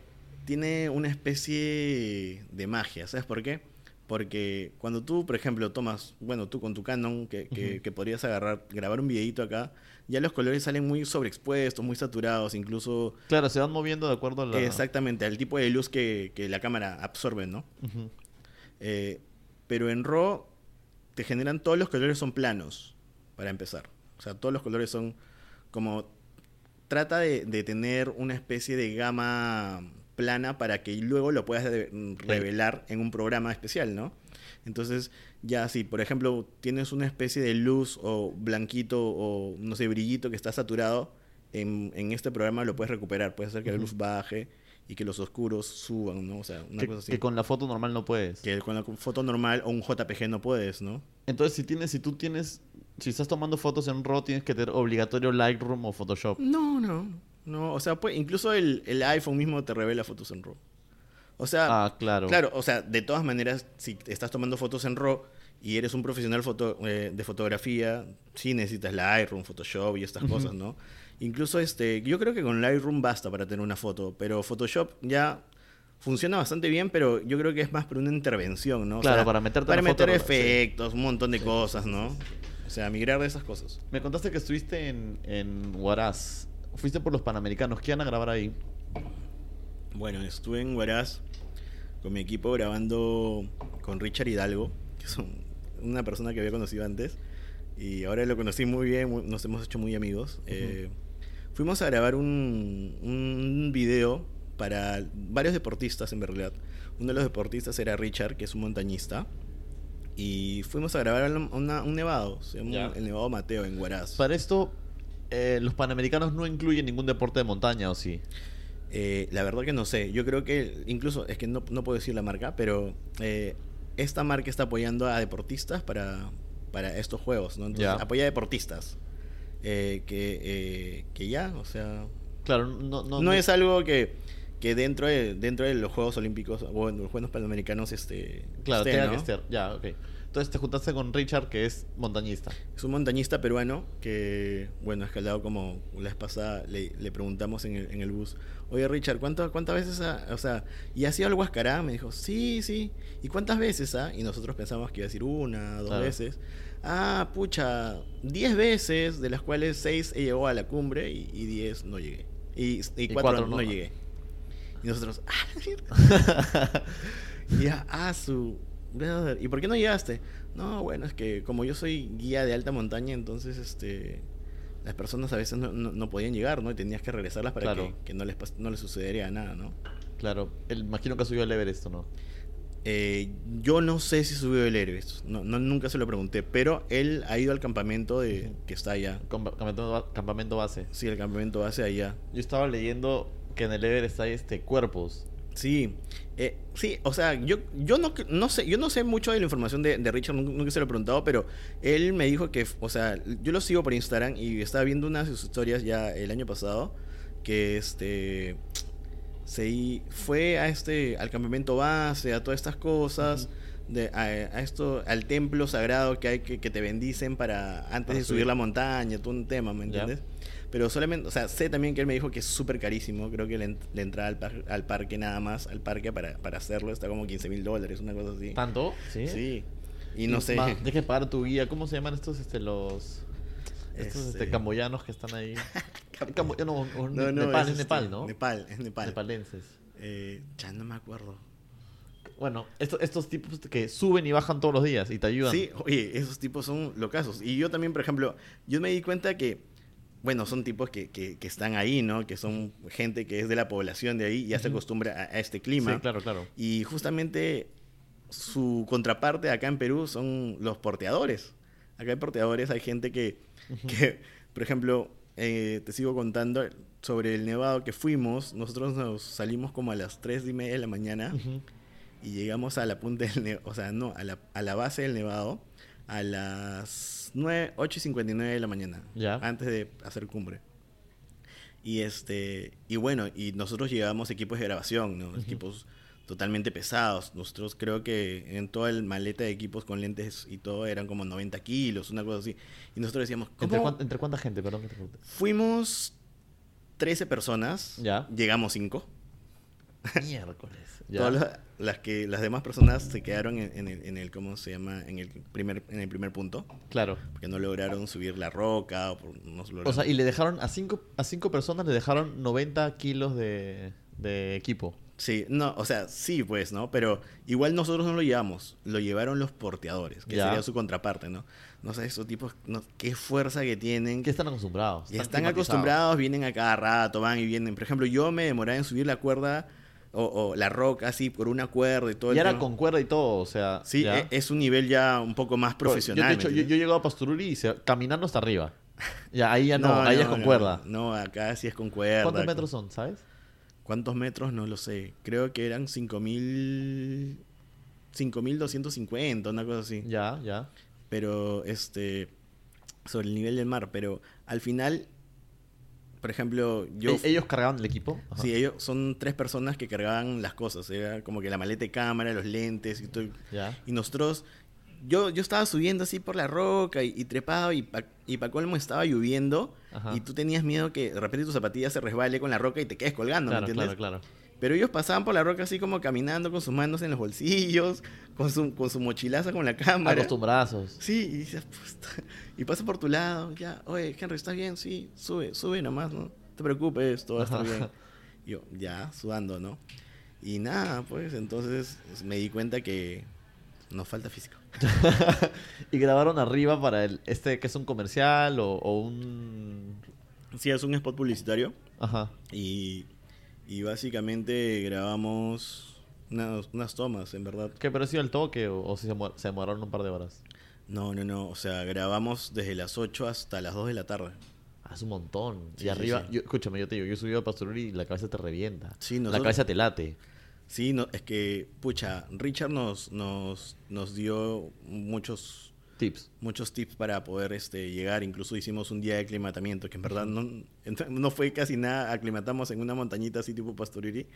Speaker 2: tiene una especie de magia, ¿sabes por qué? Porque cuando tú, por ejemplo, tomas, bueno, tú con tu Canon, que, que- podrías agarrar, grabar un videito acá, ya los colores salen muy sobreexpuestos, muy saturados, incluso
Speaker 1: Claro, se van moviendo de acuerdo a la...
Speaker 2: exactamente al tipo de luz que, que la cámara absorbe, ¿no? Eh, pero en RAW te generan todos los colores son planos, para empezar. O sea, todos los colores son como... Trata de, de tener una especie de gama plana para que luego lo puedas revelar en un programa especial, ¿no? Entonces, ya si por ejemplo tienes una especie de luz o blanquito o no sé, brillito que está saturado, en, en este programa lo puedes recuperar. Puedes hacer que la luz baje y que los oscuros suban, ¿no? O sea, una
Speaker 1: Que,
Speaker 2: cosa así.
Speaker 1: que con la foto normal no puedes.
Speaker 2: Que con la foto normal o un JPG no puedes, ¿no?
Speaker 1: Entonces, si tienes, si tú tienes, si estás tomando fotos en RAW, tienes que tener obligatorio Lightroom o Photoshop.
Speaker 2: No, no. No, o sea, pues, incluso el, el iPhone mismo te revela fotos en RAW. O sea,
Speaker 1: Ah, claro.
Speaker 2: claro, o sea, de todas maneras, si estás tomando fotos en RAW y eres un profesional foto, eh, de fotografía, sí necesitas Lightroom, Photoshop y estas cosas, ¿no? Incluso este, yo creo que con Lightroom basta para tener una foto, pero Photoshop ya funciona bastante bien, pero yo creo que es más para una intervención, ¿no? O
Speaker 1: Claro,
Speaker 2: sea,
Speaker 1: para meterte
Speaker 2: para
Speaker 1: foto,
Speaker 2: meter
Speaker 1: sí.
Speaker 2: efectos, un montón de cosas, ¿no? O sea, migrar de esas cosas.
Speaker 1: Me contaste que estuviste en, en Huaraz. Fuiste por los Panamericanos. ¿Qué iban a grabar ahí?
Speaker 2: Bueno, estuve en Huaraz con mi equipo grabando con Richard Hidalgo, que es un- una persona que había conocido antes. Y ahora lo conocí muy bien, nos hemos hecho muy amigos. Eh, fuimos a grabar un, un video para varios deportistas, en realidad. Uno de los deportistas era Richard, que es un montañista. Y fuimos a grabar una- un nevado, se llama el Nevado Mateo en Huaraz.
Speaker 1: Para esto, eh, los Panamericanos no incluyen ningún deporte de montaña, ¿o sí?
Speaker 2: Eh, la verdad que no sé. Yo creo que incluso, es que no, no puedo decir la marca, pero eh, esta marca está apoyando a deportistas para, para estos juegos, ¿no? Entonces,
Speaker 1: Ya.
Speaker 2: apoya a deportistas. Eh, que, eh, que ya, o sea,
Speaker 1: Claro, no, no,
Speaker 2: no, es algo que, que dentro, de, dentro de los Juegos Olímpicos o en los Juegos Panamericanos este,
Speaker 1: Claro,
Speaker 2: esté,
Speaker 1: tenga
Speaker 2: ¿no?
Speaker 1: que estar. Ya, ok. Entonces te juntaste con Richard, que es montañista.
Speaker 2: Es un montañista peruano que, bueno, ha escalado como la vez pasada, le, le preguntamos en el, en el bus, oye Richard, ¿cuánto- ¿cuántas veces ha, o sea, y ha sido al Huascará? Me dijo, sí, sí, ¿y cuántas veces ha? Y nosotros pensamos que iba a decir una, dos
Speaker 1: Claro.
Speaker 2: veces. Ah, pucha, diez veces, de las cuales seis he llegado a la cumbre y, y diez no llegué. Y, y cuatro,
Speaker 1: cuatro
Speaker 2: no,
Speaker 1: no.
Speaker 2: llegué. Y nosotros, ah, y ya, ah, su. ¿Y por qué no llegaste? No, bueno, es que como yo soy guía de alta montaña, entonces este las personas a veces no, no- no podían llegar, ¿no? Y tenías que regresarlas para
Speaker 1: Claro.
Speaker 2: que, que no, les no les sucedería nada, ¿no?
Speaker 1: Claro, el, imagino que subió el Everest, ¿o ¿no?
Speaker 2: Eh, yo no sé si subió el Everest, no, no- nunca se lo pregunté, pero él ha ido al campamento de, que está allá.
Speaker 1: Campa- Campamento, campamento base.
Speaker 2: Sí, el campamento base allá.
Speaker 1: Yo estaba leyendo que en el Everest hay este cuerpos.
Speaker 2: Sí, eh, sí, o sea, yo, yo no, no sé, yo no sé mucho de la información de, de Richard, nunca, nunca se lo he preguntado, pero él me dijo que, o sea, yo lo sigo por Instagram y estaba viendo unas de sus historias ya el año pasado, que este se fue a este al campamento base, a todas estas cosas, de, a, a esto, al templo sagrado que hay que, que te bendicen para antes
Speaker 1: Para
Speaker 2: de
Speaker 1: subir.
Speaker 2: la montaña, todo un tema, ¿me entiendes? Pero solamente, o sea, sé también que él me dijo que es súper carísimo. Creo que la, en- la entrada al, par- al parque nada más, al parque para, para hacerlo, está como 15 mil dólares, una cosa así.
Speaker 1: ¿Tanto? Sí.
Speaker 2: Sí. Y no sé.
Speaker 1: Más, que pagar tu guía. ¿Cómo se llaman estos? Este, los. Estos este,
Speaker 2: Este-
Speaker 1: camboyanos que están ahí. Cambo- no, o-
Speaker 2: No, no,
Speaker 1: Nepal, es,
Speaker 2: este,
Speaker 1: Nepal, ¿no?
Speaker 2: Nepal, es Nepal.
Speaker 1: Nepalenses.
Speaker 2: Eh, ya no me acuerdo.
Speaker 1: Bueno, esto- estos tipos que suben y bajan todos los días y te ayudan.
Speaker 2: Sí, oye, esos tipos son locazos. Y yo también, por ejemplo, yo me di cuenta que, bueno, son tipos que, que, que están ahí, ¿no? Que son gente que es de la población de ahí y ya se acostumbra a, a este clima.
Speaker 1: Sí, claro, claro.
Speaker 2: Y justamente su contraparte acá en Perú son los porteadores. Acá hay porteadores, hay gente que, que por ejemplo, eh, te sigo contando sobre el nevado que fuimos. Nosotros nos salimos como a las 3 y media de la mañana y llegamos a la punta del nevado, o sea, no, a la, a la base del nevado a las 9, 8 y 59 de la mañana,
Speaker 1: Ya.
Speaker 2: antes de hacer cumbre. Y este, y bueno, y nosotros llevábamos equipos de grabación, ¿no? Equipos totalmente pesados. Nosotros creo que en toda el maleta de equipos con lentes y todo eran como 90 kilos, una cosa así. Y nosotros decíamos,
Speaker 1: ¿Entre,
Speaker 2: ¿cómo?
Speaker 1: entre cuánta gente? Perdón.
Speaker 2: Fuimos 13 personas,
Speaker 1: Ya.
Speaker 2: llegamos 5.
Speaker 1: Miércoles. Ya.
Speaker 2: Todas las, las que las demás personas se quedaron en, en el, en el cómo se llama en el primer en el primer punto
Speaker 1: Claro.
Speaker 2: porque no lograron subir la roca o no lograron-
Speaker 1: O sea, y le dejaron a cinco, a cinco personas le dejaron 90 kilos de, de equipo.
Speaker 2: sí no o sea sí pues no pero igual nosotros no lo llevamos lo llevaron los porteadores que
Speaker 1: Ya.
Speaker 2: sería su contraparte no no sé esos tipos no, qué fuerza que tienen
Speaker 1: Que están acostumbrados.
Speaker 2: están
Speaker 1: climatizados.
Speaker 2: acostumbrados vienen a cada rato van y vienen por ejemplo yo me demoraba en subir la cuerda o, o la roca así por una cuerda y todo
Speaker 1: Y era con cuerda y todo, o sea.
Speaker 2: sí
Speaker 1: ya.
Speaker 2: e- es un nivel ya un poco más profesional
Speaker 1: Yo, de hecho,
Speaker 2: ¿me
Speaker 1: yo, yo
Speaker 2: entiendes?
Speaker 1: he llegado a Pasturuli y se- caminando hasta arriba. Ya, ahí ya no, ahí es con
Speaker 2: no,
Speaker 1: cuerda.
Speaker 2: No, acá sí es con cuerda.
Speaker 1: ¿Cuántos metros son, sabes?
Speaker 2: ¿Cuántos metros? No lo sé. Creo que eran 5000 5250, una cosa así.
Speaker 1: Ya, ya.
Speaker 2: Pero este sobre el nivel del mar, pero al final por ejemplo, yo
Speaker 1: E- ¿Ellos cargaban el equipo? Ajá.
Speaker 2: Sí, ellos son tres personas que cargaban las cosas, era como que la maleta de cámara, los lentes y todo. Y nosotros, yo, yo estaba subiendo así por la roca y, y trepado y pa, y pa' colmo estaba lloviendo
Speaker 1: Ajá.
Speaker 2: y tú tenías miedo que de repente tu zapatilla se resbale con la roca y te quedes colgando,
Speaker 1: Claro,
Speaker 2: ¿me entiendes?
Speaker 1: claro, claro.
Speaker 2: Pero ellos pasaban por la roca así como caminando con sus manos en los bolsillos, con su, con su mochilaza con la cámara.
Speaker 1: Acostumbrazos.
Speaker 2: Sí, y dices, "Pues, y pasa por tu lado, ya, oye, Henry, ¿estás bien? Sí, sube, sube nomás, no te preocupes, todo va a estar bien. Yo, ya, sudando, ¿no? Y nada, pues entonces me di cuenta que nos falta físico.
Speaker 1: y grabaron arriba para el este que es un comercial o, o un
Speaker 2: Sí, es un spot publicitario
Speaker 1: ajá
Speaker 2: y, y básicamente grabamos unas, unas tomas, en verdad.
Speaker 1: ¿Qué pareció el toque o, o si se, se demoraron un par de horas?
Speaker 2: No, no, no, o sea, grabamos desde las 8 hasta las 2 de la tarde.
Speaker 1: Ah, es un montón.
Speaker 2: Sí,
Speaker 1: y arriba,
Speaker 2: sí.
Speaker 1: Yo, escúchame, yo te digo, yo he subido a Pastururi y la cabeza te revienta.
Speaker 2: Sí,
Speaker 1: La
Speaker 2: nosotros-
Speaker 1: cabeza te late.
Speaker 2: Sí, no, es que, pucha, Richard nos, nos, nos dio muchos,
Speaker 1: Tips.
Speaker 2: muchos tips para poder este, llegar. Incluso hicimos un día de aclimatamiento, que en verdad no, no fue casi nada. Aclimatamos en una montañita así tipo Pasturiri.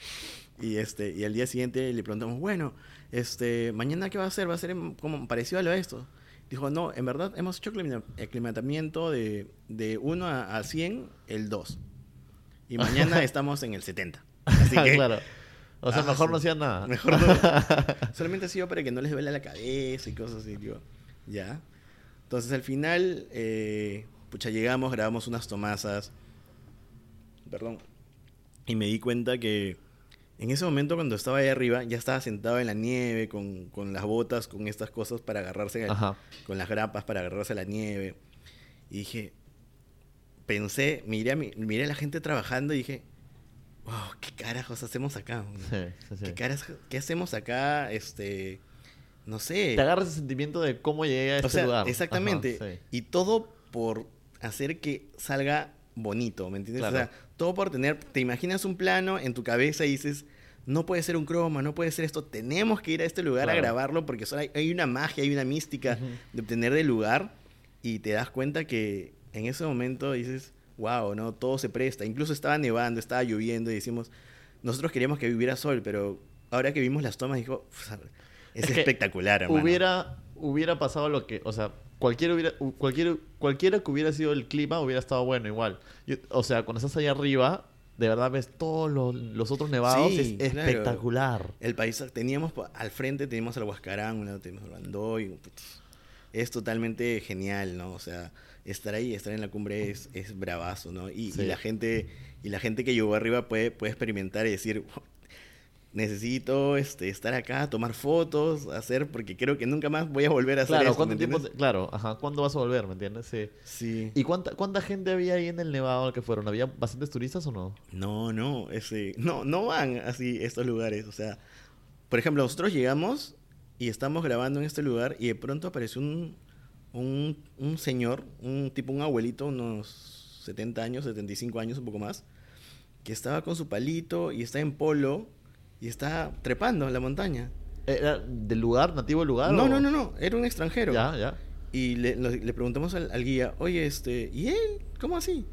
Speaker 2: Y, este, y al día siguiente le preguntamos, bueno, este, mañana qué va a hacer? ¿Va a ser como parecido a lo de esto? Dijo, no, en verdad hemos hecho aclima- aclimatamiento de, de 1 a, a 100, el 2. Y mañana estamos en el 70. Así que,
Speaker 1: claro. O sea,
Speaker 2: Ah,
Speaker 1: mejor
Speaker 2: sí.
Speaker 1: no hacían nada.
Speaker 2: Mejor no. Solamente ha sido para que no les duela la cabeza y cosas así, digo. Ya. Entonces al final, eh, pucha, llegamos, grabamos unas tomazas. Perdón. Y me di cuenta que en ese momento cuando estaba ahí arriba, ya estaba sentado en la nieve con, con las botas, con estas cosas para agarrarse,
Speaker 1: Ajá.
Speaker 2: con las grapas para agarrarse a la nieve. Y dije, pensé, miré a, mi- miré a la gente trabajando y dije, wow, ¿qué carajos hacemos acá?
Speaker 1: Sí, sí, sí.
Speaker 2: ¿Qué, caras- qué hacemos acá? Este, no sé.
Speaker 1: Te agarras ese sentimiento de cómo llegué a este
Speaker 2: o sea,
Speaker 1: lugar.
Speaker 2: exactamente.
Speaker 1: Ajá, sí.
Speaker 2: Y todo por hacer que salga bonito, ¿me entiendes?
Speaker 1: Claro.
Speaker 2: O sea, todo por tener, te imaginas un plano en tu cabeza y dices, no puede ser un croma, no puede ser esto, tenemos que ir a este lugar a grabarlo porque solo hay, hay una magia, hay una mística de obtener del lugar y te das cuenta que en ese momento dices, wow, ¿no? Todo se presta. Incluso estaba nevando, estaba lloviendo y decimos, nosotros queríamos que viviera sol, pero ahora que vimos las tomas dijo, es, espectacular, hermano.
Speaker 1: Hubiera, hubiera pasado lo que, o sea, cualquiera hubiera, u- cualquier, cualquiera que hubiera sido el clima hubiera estado bueno igual. Yo- o sea, cuando estás allá arriba, de verdad ves todos los, los otros nevados,
Speaker 2: Sí,
Speaker 1: es
Speaker 2: claro.
Speaker 1: espectacular.
Speaker 2: El paisaje, teníamos al frente teníamos el Huascarán, un lado teníamos el Bandoy, es totalmente genial, ¿no? O sea, estar ahí, estar en la cumbre es, es bravazo, ¿no? Y, y la gente y la gente que llegó arriba puede, puede experimentar y decir, necesito este, estar acá, tomar fotos, hacer, porque creo que nunca más voy a volver a hacer
Speaker 1: Claro,
Speaker 2: esto,
Speaker 1: ¿cuánto
Speaker 2: ¿me
Speaker 1: tiempo? te- Claro, ajá, ¿cuándo vas a volver? ¿Me entiendes? Sí.
Speaker 2: Sí.
Speaker 1: ¿Y cuánta, cuánta gente había ahí en el Nevado al que fueron? ¿Había bastantes turistas o no?
Speaker 2: No, no, ese, no, no van así estos lugares. O sea, por ejemplo, nosotros llegamos y estamos grabando en este lugar y de pronto apareció un, un, un señor, un tipo, un abuelito, unos 70 años, 75 años, un poco más, que estaba con su palito y está en polo y está trepando en la montaña.
Speaker 1: ¿Era del lugar, nativo del lugar?
Speaker 2: No,
Speaker 1: o-
Speaker 2: no, no, no, era un extranjero.
Speaker 1: Ya, ya.
Speaker 2: Y le, le preguntamos al, al guía, oye, este, ¿y él? ¿Cómo así?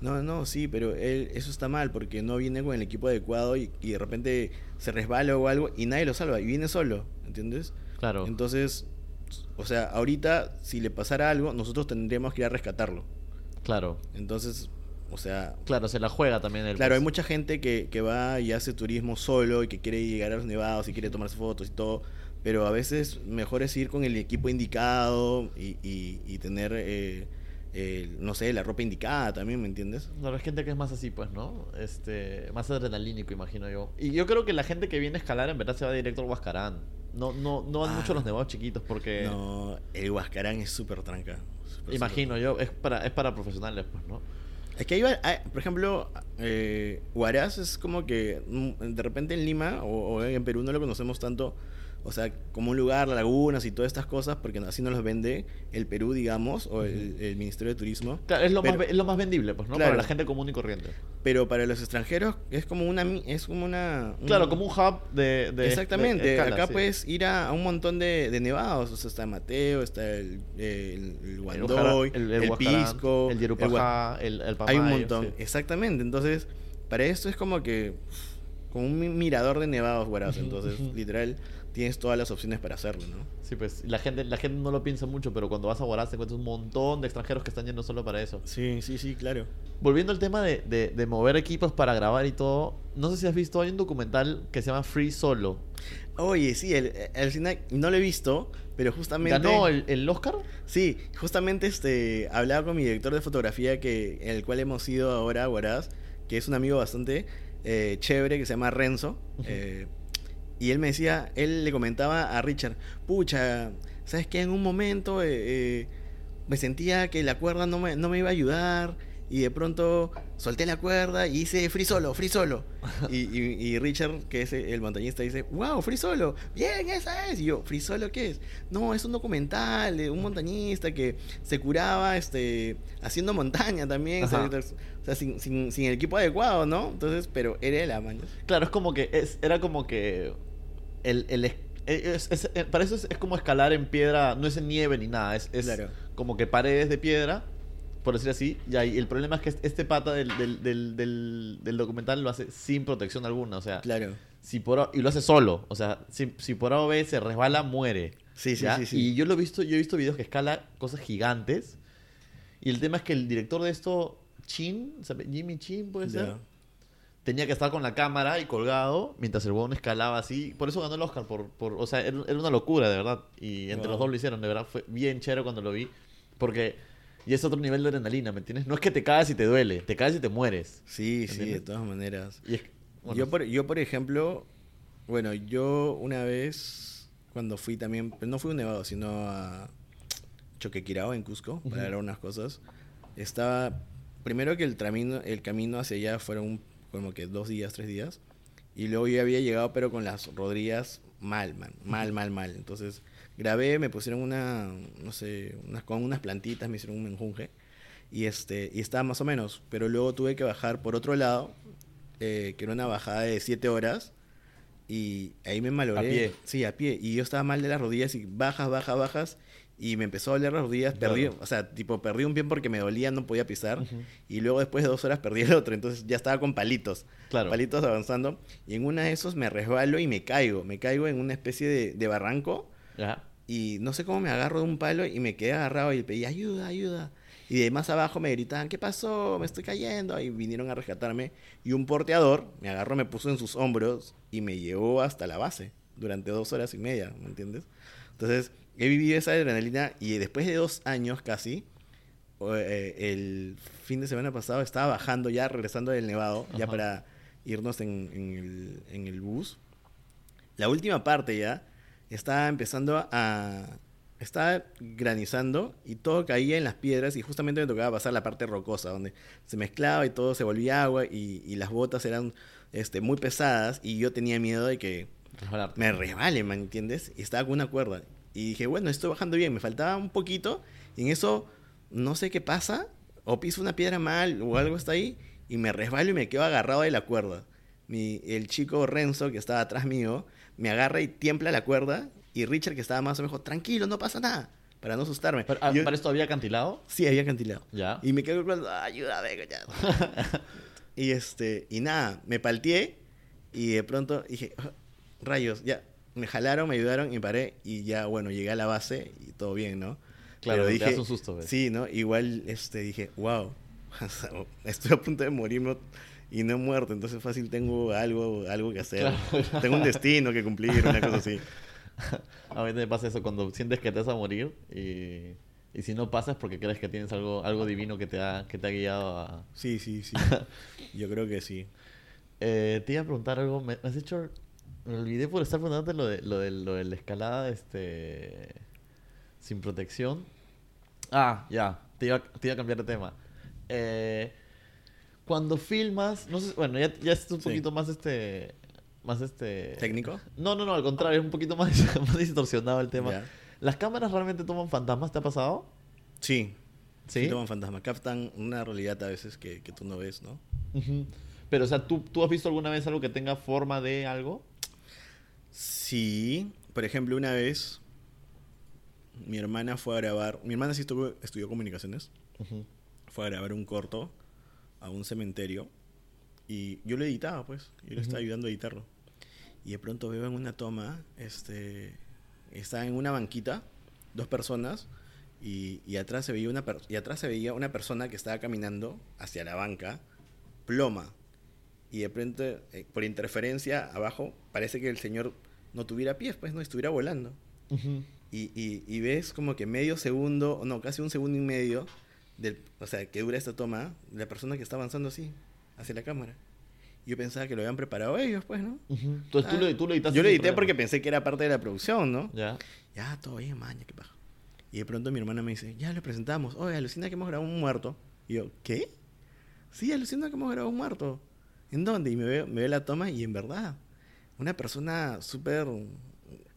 Speaker 2: No, no, sí, pero él, eso está mal porque no viene con el equipo adecuado y, y de repente se resbala o algo y nadie lo salva y viene solo, ¿entiendes?
Speaker 1: Claro.
Speaker 2: Entonces, o sea, ahorita si le pasara algo, nosotros tendríamos que ir a rescatarlo.
Speaker 1: Claro.
Speaker 2: Entonces, o sea,
Speaker 1: Claro, se la juega también el
Speaker 2: claro, hay
Speaker 1: pues.
Speaker 2: mucha gente que, que va y hace turismo solo y que quiere llegar a los nevados y quiere tomarse fotos y todo, pero a veces mejor es ir con el equipo indicado y, y- y tener, eh, eh, no sé, la ropa indicada también, ¿me entiendes?
Speaker 1: Claro, hay gente que es más así, pues, ¿no? Este, más adrenalínico, imagino yo. Y yo creo que la gente que viene a escalar en verdad se va directo al Huascarán. No, no, no van
Speaker 2: Ah.
Speaker 1: mucho los nevados chiquitos porque
Speaker 2: No, el Huascarán es súper tranca.
Speaker 1: imagino yo, es para, es para profesionales, pues, ¿no?
Speaker 2: Es que ahí va, ah, por ejemplo, eh, Huaraz es como que mm, de repente en Lima o, o en Perú no lo conocemos tanto, o sea, como un lugar, lagunas y todas estas cosas, porque así nos los vende el Perú, digamos, o el, el Ministerio de Turismo.
Speaker 1: Claro, es lo,
Speaker 2: Pero-
Speaker 1: más, es lo más vendible, pues, ¿no?
Speaker 2: Claro.
Speaker 1: Para la gente común y corriente.
Speaker 2: Pero para los extranjeros es como una, es como una... un-
Speaker 1: Claro, como un hub de... de
Speaker 2: Exactamente,
Speaker 1: de escala,
Speaker 2: acá
Speaker 1: sí.
Speaker 2: puedes ir a, a un montón de, de nevados, o sea, está Mateo, está el, el, el Guandoy, el,
Speaker 1: el
Speaker 2: Pisco,
Speaker 1: el Yerupajá, el, el
Speaker 2: Hay
Speaker 1: Pamayo,
Speaker 2: un montón,
Speaker 1: sí.
Speaker 2: exactamente. Entonces, para esto es como que como un mi- mirador de nevados, Huaraz. Entonces, literal, tienes todas las opciones para hacerlo, ¿no?
Speaker 1: Sí, pues la gente, la gente no lo piensa mucho, pero cuando vas a Huaraz te encuentras un montón de extranjeros que están yendo solo para eso.
Speaker 2: Sí, sí, sí, claro.
Speaker 1: Volviendo al tema de, de- de mover equipos para grabar y todo, no sé si has visto, hay un documental que se llama Free Solo.
Speaker 2: Oye, sí, el, el final no lo he visto, pero justamente...
Speaker 1: ¿Ganó el, el Oscar?
Speaker 2: Sí, justamente este hablaba con mi director de fotografía que en el cual hemos ido ahora a Huaraz, que es un amigo bastante eh, chévere que se llama Renzo. eh, y él me decía, él le comentaba a Richard, pucha, ¿sabes qué? En un momento eh, eh, me sentía que la cuerda no me, no me iba a ayudar y de pronto solté la cuerda y hice free solo, free solo. Y, y- y Richard, que es el montañista, dice, wow, free solo, bien, esa es. Y yo, free solo, ¿qué es? No, es un documental de un montañista que se curaba este, haciendo montaña también.
Speaker 1: Ajá.
Speaker 2: O sea, sin, sin, sin el equipo adecuado, ¿no? Entonces, pero era la mañana.
Speaker 1: Claro, es como que, es, era como que el, el es- es- es- eh, para eso es, como escalar en piedra, no es en nieve ni nada, es, es
Speaker 2: Claro.
Speaker 1: como que paredes de piedra, por decir así, y ahí el problema es que este pata del, del, del, del, documental lo hace sin protección alguna, o sea,
Speaker 2: Claro.
Speaker 1: si por y lo hace solo, o sea, si, si por A o B se resbala, muere.
Speaker 2: Sí, sí, sí, sí.
Speaker 1: Y yo lo he visto, yo he visto videos que escala cosas gigantes, y el tema es que el director de esto, Chin, ¿sabe? Jimmy Chin puede ser. Tenía que estar con la cámara y colgado mientras el huevón escalaba así. Por eso ganó el Oscar. Por, por, o sea, era, una locura, de verdad. Y entre
Speaker 2: Wow.
Speaker 1: los dos lo hicieron, de verdad. Fue bien chévere cuando lo vi. Porque y es otro nivel de adrenalina, ¿me entiendes? No es que te caes y te duele, te caes y te mueres.
Speaker 2: Sí, sí, de todas maneras.
Speaker 1: Y es, bueno,
Speaker 2: yo, por, yo, por ejemplo, bueno, yo una vez, cuando fui también, pero no fui a un nevado, sino a Choquequirao, en Cusco, para
Speaker 1: Ujú.
Speaker 2: ver unas cosas, estaba, primero que el, tramino, el camino hacia allá fueron como que dos días, tres días, y luego yo había llegado, pero con las rodillas mal, man, mal, mal, mal. Entonces grabé, me pusieron una, no sé, unas, con unas plantitas, me hicieron un menjunje, y, este, y estaba más o menos, pero luego tuve que bajar por otro lado, eh, que era una bajada de 7 horas. Y ahí me malogré.
Speaker 1: A pie.
Speaker 2: Sí, a pie. Y yo estaba mal de las rodillas y bajas, bajas, bajas. Y me empezó a doler las rodillas. Perdí,
Speaker 1: Claro.
Speaker 2: o sea, tipo, perdí un pie porque me dolía, no podía pisar.
Speaker 1: Ujú.
Speaker 2: Y luego después de dos horas perdí el otro. Entonces ya estaba con palitos.
Speaker 1: Claro.
Speaker 2: Palitos avanzando. Y en una de esos me resbalo y me caigo. Me caigo en una especie de, de barranco.
Speaker 1: Ya.
Speaker 2: Y no sé cómo me agarro de un palo y me quedé agarrado y pedí ayuda, ayuda. Y de más abajo me gritaban, ¿qué pasó? Me estoy cayendo. Y vinieron a rescatarme. Y un porteador me agarró, me puso en sus hombros y me llevó hasta la base. durante dos horas y media, ¿me entiendes? Entonces, he vivido esa adrenalina y después de dos años casi, eh, el fin de semana pasado estaba bajando ya, regresando del Nevado, ya para irnos en, en el, en el bus. La última parte ya estaba empezando a... Estaba granizando y todo caía en las piedras y justamente me tocaba pasar la parte rocosa donde se mezclaba y todo se volvía agua y, y las botas eran este, muy pesadas y yo tenía miedo de que
Speaker 1: Resbalarte.
Speaker 2: me resbale, ¿me entiendes? Y estaba con una cuerda. Y dije, bueno, estoy bajando bien, me faltaba un poquito. Y en eso, no sé qué pasa, o piso una piedra mal o algo está ahí, y me resbalo y me quedo agarrado de la cuerda. Mi, el chico Renzo, que estaba atrás mío, me agarra y tiembla la cuerda. Y Richard, que estaba más o menos, tranquilo, no pasa nada, para no asustarme.
Speaker 1: Pero, ah,
Speaker 2: yo-
Speaker 1: ¿Para esto había acantilado?
Speaker 2: Sí, había acantilado.
Speaker 1: Ya.
Speaker 2: Y me quedo con ayúdame, coñazo". y este, y nada, me palteé y de pronto dije, "Ah, rayos, ya, me jalaron, me ayudaron y paré y ya, bueno, llegué a la base y todo bien, ¿no?
Speaker 1: Claro,
Speaker 2: Pero
Speaker 1: te
Speaker 2: dije,
Speaker 1: das un susto, ¿ves?
Speaker 2: sí, ¿no? Igual, este, dije, wow, estoy a punto de morirme y no he muerto, entonces fácil tengo algo, algo que hacer.
Speaker 1: Claro.
Speaker 2: Tengo un destino que cumplir, una cosa así.
Speaker 1: A mí me pasa eso cuando sientes que te vas a morir y, y si no pasa es porque crees que tienes algo, algo divino que te, ha, que te ha guiado a...
Speaker 2: Sí, sí, sí. Yo creo que sí.
Speaker 1: Eh, te iba a preguntar algo, me, me has hecho... Me olvidé por estar preguntándote lo de, lo de, lo de la escalada este, sin protección. Ah, ya, te iba, te iba a cambiar de tema. Eh, cuando filmas, no sé, bueno, ya, ya es un
Speaker 2: Sí.
Speaker 1: poquito más este... Más este...
Speaker 2: ¿Técnico?
Speaker 1: No, no, no, al contrario, es un poquito más, más distorsionado el tema.
Speaker 2: Ya.
Speaker 1: ¿Las cámaras realmente toman fantasmas? ¿Te ha pasado?
Speaker 2: Sí.
Speaker 1: ¿Sí?
Speaker 2: Sí, toman fantasma. Captan una realidad a veces que, que tú no ves, ¿no?
Speaker 1: Ujú. Pero, o sea, ¿tú, ¿tú has visto alguna vez algo que tenga forma de algo?
Speaker 2: Sí. Por ejemplo, una vez mi hermana fue a grabar. Mi hermana sí estuvo- estudió comunicaciones. Fue a grabar un corto a un cementerio. Y yo lo editaba, pues. Yo le estaba ayudando a editarlo. Y de pronto veo en una toma, este. Está en una banquita, dos personas. Y, y atrás se veía una per- y atrás se veía una persona que estaba caminando hacia la banca, ploma. Y de pronto, eh, por interferencia, abajo, parece que el señor no tuviera pies, pues no estuviera volando.
Speaker 1: Ujú.
Speaker 2: Y, y, y ves como que medio segundo, o no, casi un segundo y medio, del, o sea, que dura esta toma, la persona que está avanzando así, hacia la cámara. Yo pensaba que lo habían preparado ellos, pues, ¿no?
Speaker 1: Ujú. Entonces tú,
Speaker 2: Ah,
Speaker 1: lo, tú lo editaste
Speaker 2: Yo lo edité
Speaker 1: problema.
Speaker 2: porque pensé que era parte de la producción, ¿no?
Speaker 1: Ya.
Speaker 2: Ya, todo bien, maña, qué paja. Y de pronto mi hermana me dice, ya lo presentamos. Oye, alucina que hemos grabado un muerto. Y yo, ¿qué? Sí, alucina que hemos grabado un muerto. ¿En dónde? Y me ve, me ve la toma y en verdad, una persona súper...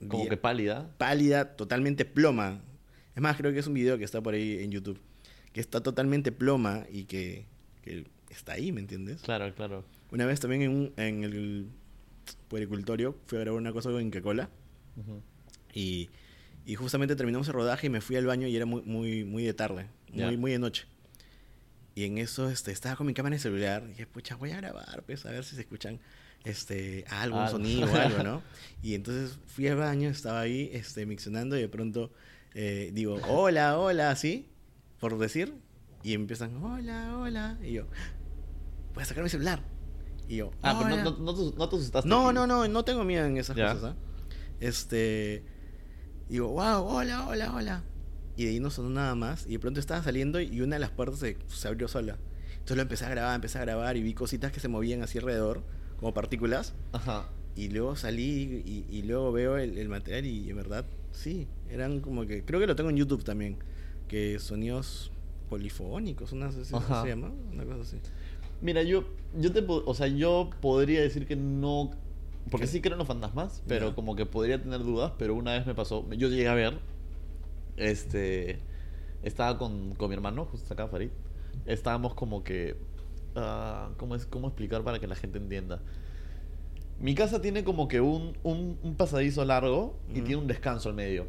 Speaker 1: Como que pálida.
Speaker 2: pálida, totalmente ploma. Es más, creo que es un video que está por ahí en YouTube. Que está totalmente ploma y que, que está ahí, ¿me entiendes?
Speaker 1: Claro, claro.
Speaker 2: Una vez también en, un- en el puericultorio fui a grabar una cosa con Coca-Cola
Speaker 1: Ujú.
Speaker 2: y, y justamente terminamos el rodaje y me fui al baño y era muy, muy, muy de tarde, muy, muy de noche. Y en eso este, estaba con mi cámara de celular y dije, pucha, voy a grabar, pues, a ver si se escuchan este, algo, un sonido o algo, ¿no? Y entonces fui al baño, estaba ahí este, miccionando y de pronto eh, digo, hola, hola, así, por decir. Y empiezan, hola, hola. Y yo, voy a sacar mi celular. Y yo,
Speaker 1: Ah, pero
Speaker 2: "Hola".
Speaker 1: no, no, no, te- no te asustaste.
Speaker 2: No, no, no, no tengo miedo en esas cosas, ¿ah? Este. Digo, wow, hola, hola, hola. Y de ahí no sonó nada más. Y de pronto estaba saliendo y una de las puertas se, se abrió sola. Entonces lo empecé a grabar, empecé a grabar y vi cositas que se movían así alrededor, como partículas.
Speaker 1: Ajá.
Speaker 2: Y luego salí y, y luego veo el, el material y en verdad, sí, eran como que. Creo que lo tengo en YouTube también. Que sonidos polifónicos, una
Speaker 1: Ajá.
Speaker 2: se llama? Una cosa así.
Speaker 1: Mira, yo, yo te, o sea, yo podría decir que no, porque
Speaker 2: ¿Qué?
Speaker 1: sí creo en los fantasmas, pero
Speaker 2: Ya.
Speaker 1: como que podría tener dudas, pero una vez me pasó, yo llegué a ver, este, estaba con, con mi hermano, justo acá, Farid, estábamos como que, ah, ¿cómo, es, ¿cómo explicar para que la gente entienda? Mi casa tiene como que un, un, un pasadizo largo y tiene un descanso al medio.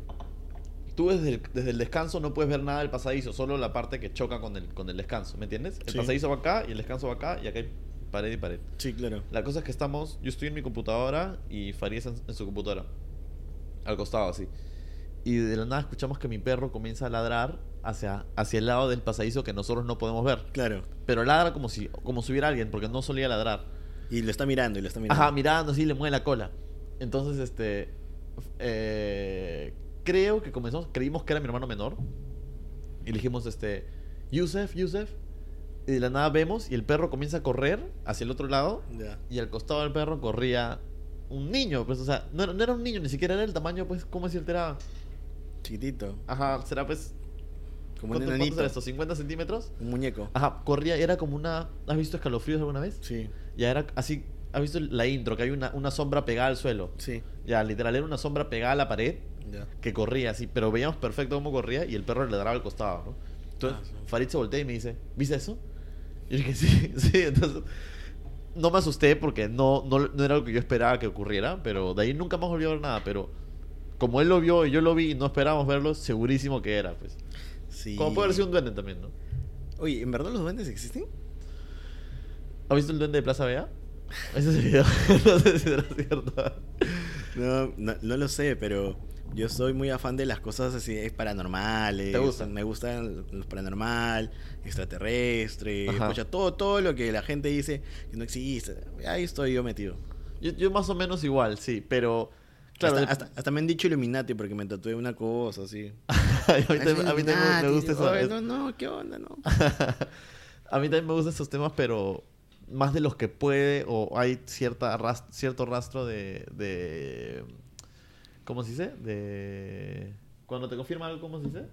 Speaker 1: Tú desde el, desde el descanso no puedes ver nada del pasadizo, solo la parte que choca con el, con el descanso, ¿me entiendes? El
Speaker 2: Sí.
Speaker 1: pasadizo va acá y el descanso va acá y acá hay pared y pared.
Speaker 2: Sí, claro.
Speaker 1: La cosa es que estamos, yo estoy en mi computadora y Farid está en, en su computadora, al costado así. Y de la nada escuchamos que mi perro comienza a ladrar hacia, hacia el lado del pasadizo que nosotros no podemos ver.
Speaker 2: Claro.
Speaker 1: Pero ladra como si, como si hubiera alguien, porque no solía ladrar.
Speaker 2: Y lo está mirando, y lo está mirando.
Speaker 1: Ajá, mirando así, le mueve la cola. Entonces, este. eh, creo que comenzamos. Creímos que era mi hermano menor. Y le dijimos, este. Yusef, Yusef. Y de la nada vemos y el perro comienza a correr hacia el otro lado.
Speaker 2: Ya.
Speaker 1: Y al costado del perro corría un niño. Pues, o sea, no, era- no era un niño, ni siquiera era el tamaño, pues, ¿cómo decirte? Era.
Speaker 2: Chiquitito.
Speaker 1: Ajá, será pues.
Speaker 2: Como un
Speaker 1: ¿Cuánto, cuánto
Speaker 2: enanito.
Speaker 1: será esto? ¿50 centímetros?
Speaker 2: Un muñeco.
Speaker 1: Ajá, corría, era como una. ¿Has visto escalofríos alguna vez?
Speaker 2: Sí.
Speaker 1: Ya era así. ¿Has visto la intro? Que hay una, una sombra pegada al suelo.
Speaker 2: Sí.
Speaker 1: Ya, literal, era una sombra pegada a la pared
Speaker 2: Ya.
Speaker 1: que corría así, pero veíamos perfecto cómo corría y el perro le daba al costado, ¿no? Entonces,
Speaker 2: Ah, sí.
Speaker 1: Farid se voltea y me dice, ¿viste eso? Y yo dije, sí, sí, entonces... No me asusté porque no, no, no era lo que yo esperaba que ocurriera, pero de ahí nunca más volví a ver nada, pero como él lo vio y yo lo vi y no esperábamos verlo, segurísimo que era, pues.
Speaker 2: Sí.
Speaker 1: Como puede haber sido un duende también, ¿no?
Speaker 2: Oye, ¿en verdad los duendes existen?
Speaker 1: ¿Has visto el duende de Plaza Vea? Ese es el video, no sé si será cierto.
Speaker 2: No, no, no lo sé, pero yo soy muy afán de las cosas así es paranormales.
Speaker 1: ¿Te gustan?
Speaker 2: Me gustan los paranormal, extraterrestre, escucha todo, todo lo que la gente dice que no existe. Ahí estoy yo metido.
Speaker 1: Yo, yo más o menos igual, sí, pero... Claro,
Speaker 2: hasta,
Speaker 1: de-
Speaker 2: hasta- hasta me han dicho Illuminati porque me tatué una cosa así.
Speaker 1: a mí también, a mí también me- gusta eso.
Speaker 2: oye, No, no, ¿qué onda? No.
Speaker 1: a mí también me gustan esos temas, pero más de los que puede o hay cierta ras- cierto rastro de, de... ¿Cómo se dice? De... Cuando te confirma algo, ¿cómo se dice?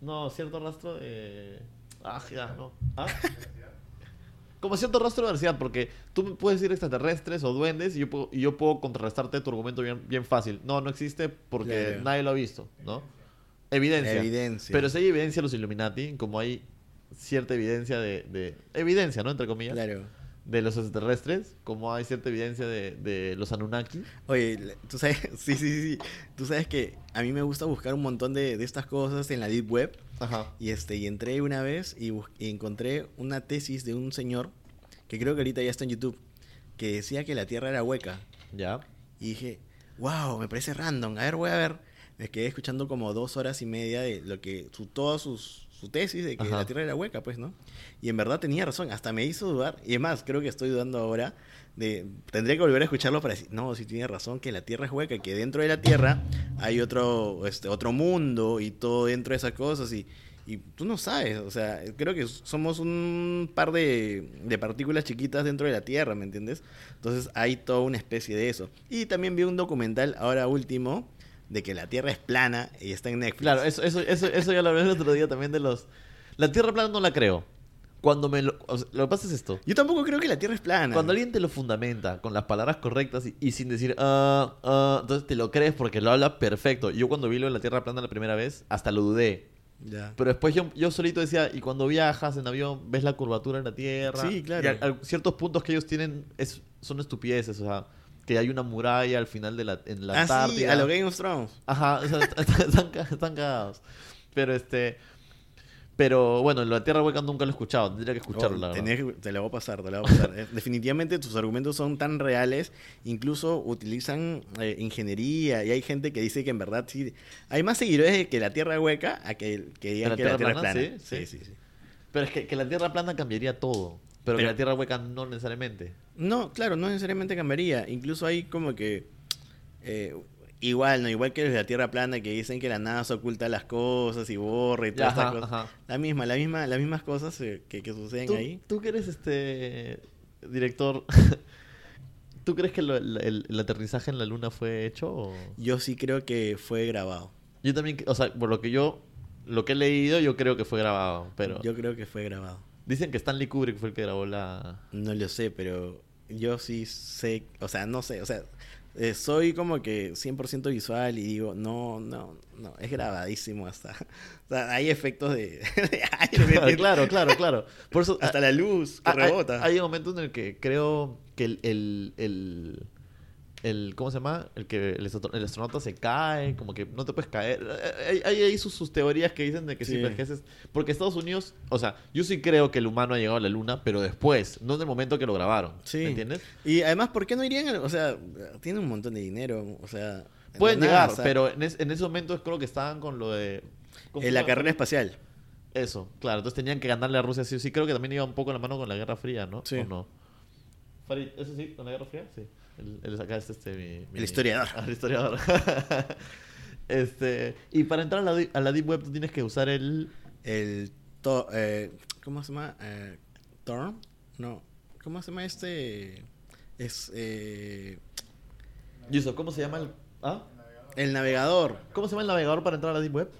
Speaker 1: No, cierto rastro de... Ah, ya, no. ¿Ah? Como cierto rastro de diversidad, porque tú me puedes decir extraterrestres o duendes y yo puedo, y yo puedo contrarrestarte tu argumento bien, bien fácil. No, no existe porque
Speaker 2: Claro.
Speaker 1: nadie lo ha visto, ¿no? Evidencia.
Speaker 2: Evidencia.
Speaker 1: Pero si hay evidencia de los Illuminati, como hay cierta evidencia de, de- evidencia, ¿no? Entre comillas,
Speaker 2: Claro.
Speaker 1: De los extraterrestres, como hay cierta evidencia de, de los Anunnaki.
Speaker 2: Oye, tú sabes, sí, sí, sí. Tú sabes que a mí me gusta buscar un montón de, de estas cosas en la Deep Web.
Speaker 1: Ajá.
Speaker 2: Y este, y entré una vez y, y encontré una tesis de un señor que creo que ahorita ya está en YouTube, que decía que la Tierra era hueca.
Speaker 1: Ya.
Speaker 2: Y dije, wow, me parece random. A ver, voy a ver. Me quedé escuchando como dos horas y media de lo que, su, toda sus, su tesis de que
Speaker 1: Ajá.
Speaker 2: la Tierra era hueca, pues, ¿no? Y en verdad tenía razón, hasta me hizo dudar. Y es más, creo que estoy dudando ahora. De, tendría que volver a escucharlo para decir, no, sí tiene razón, que la Tierra es hueca, que dentro de la Tierra hay otro, este, otro mundo y todo dentro de esas cosas. Y, y tú no sabes, o sea, creo que somos un par de, de partículas chiquitas dentro de la Tierra, ¿me entiendes? Entonces hay toda una especie de eso. Y también vi un documental, ahora último, de que la Tierra es plana y está en Netflix.
Speaker 1: Claro, eso, eso, eso, eso ya lo hablé el otro día también de los... La Tierra plana no la creo. Cuando me lo... o sea, lo que pasa es esto.
Speaker 2: Yo tampoco creo que la Tierra es plana.
Speaker 1: Cuando alguien te lo fundamenta con las palabras correctas y, y sin decir, ah, ah, entonces te lo crees porque lo habla perfecto. Yo cuando vi lo de la Tierra plana la primera vez, hasta lo dudé.
Speaker 2: Ya.
Speaker 1: Pero después yo, yo solito decía, y cuando viajas en avión, ves la curvatura en la Tierra.
Speaker 2: Sí, claro.
Speaker 1: Y a- a ciertos puntos que ellos tienen es, son estupideces, o sea, que hay una muralla al final de la, en la
Speaker 2: ah, sí,
Speaker 1: Antártida.
Speaker 2: a lo Game of Thrones.
Speaker 1: Ajá, o sea, están, están cagados. Pero este... Pero bueno, la Tierra hueca nunca lo he escuchado, tendría que escucharlo,
Speaker 2: Oh,
Speaker 1: la
Speaker 2: tenés te la voy a pasar, te la voy a pasar. Eh, Definitivamente tus argumentos son tan reales, incluso utilizan eh, ingeniería y hay gente que dice que en verdad sí. Hay más seguidores que la Tierra hueca a que, que digan
Speaker 1: la
Speaker 2: que la
Speaker 1: Tierra plana?
Speaker 2: plana.
Speaker 1: Sí,
Speaker 2: Sí,
Speaker 1: sí.
Speaker 2: sí, sí.
Speaker 1: Pero es que, que la Tierra plana cambiaría todo. Pero, que
Speaker 2: Pero-
Speaker 1: la Tierra hueca no necesariamente.
Speaker 2: No, claro, no necesariamente cambiaría. Incluso hay como que. eh, igual, ¿no? Igual que los de la Tierra plana que dicen que la NASA oculta las cosas y borra y todas
Speaker 1: Ajá,
Speaker 2: estas cosas.
Speaker 1: ajá.
Speaker 2: La misma, la misma, las mismas cosas eh, que, que suceden
Speaker 1: ¿Tú,
Speaker 2: ahí.
Speaker 1: tú que eres este director, ¿tú crees que lo- el, el- el aterrizaje en la luna fue hecho? o-
Speaker 2: Yo sí creo que fue grabado.
Speaker 1: Yo también, o sea, por lo que yo, lo que he leído, yo creo que fue grabado. Pero
Speaker 2: Yo creo que fue grabado.
Speaker 1: Dicen que Stanley Kubrick fue el que grabó la...
Speaker 2: No lo sé, pero yo sí sé, o sea, no sé, o sea, eh, soy como que 100% visual y digo, no, no, no, es grabadísimo hasta, o sea, hay efectos de,
Speaker 1: claro, claro, claro. Por eso
Speaker 2: hasta la luz que
Speaker 1: Ah, hay-
Speaker 2: rebota.
Speaker 1: Hay, un momento en el que creo que el, el, el, el- ¿cómo se llama? El que el, astro- el astronauta se cae, como que no te puedes caer. Hay, hay ahí sus, sus teorías que dicen de que si
Speaker 2: Sí.
Speaker 1: envejeces. Porque Estados Unidos, o sea, yo sí creo que el humano ha llegado a la luna, pero después, no en el momento que lo grabaron.
Speaker 2: Sí.
Speaker 1: ¿Me entiendes?
Speaker 2: Y además, ¿por qué no irían? a- O sea, tienen un montón de dinero, o sea...
Speaker 1: Pueden llegar,
Speaker 2: NASA,
Speaker 1: pero en, es- en ese momento creo que estaban con lo de. ¿cómo se
Speaker 2: En la carrera espacial.
Speaker 1: Eso, claro. Entonces tenían que ganarle a Rusia sí o sí. Creo que también iba un poco la mano con la Guerra Fría, ¿no?
Speaker 2: Sí.
Speaker 1: ¿O no? Farid, ¿eso sí? ¿Con la Guerra Fría? Sí. El, el- este, mi, mi-
Speaker 2: El historiador.
Speaker 1: Ah, el historiador. este, y para entrar a la, a la Deep Web tú tienes que usar el...
Speaker 2: El. to- eh, ¿Cómo se llama? Eh, ¿Torm? No. ¿Cómo se llama este? Es. Eh,
Speaker 1: ¿cómo se llama el... ¿Ah?
Speaker 2: el navegador.
Speaker 1: ¿Cómo se llama el navegador para entrar a la Deep Web?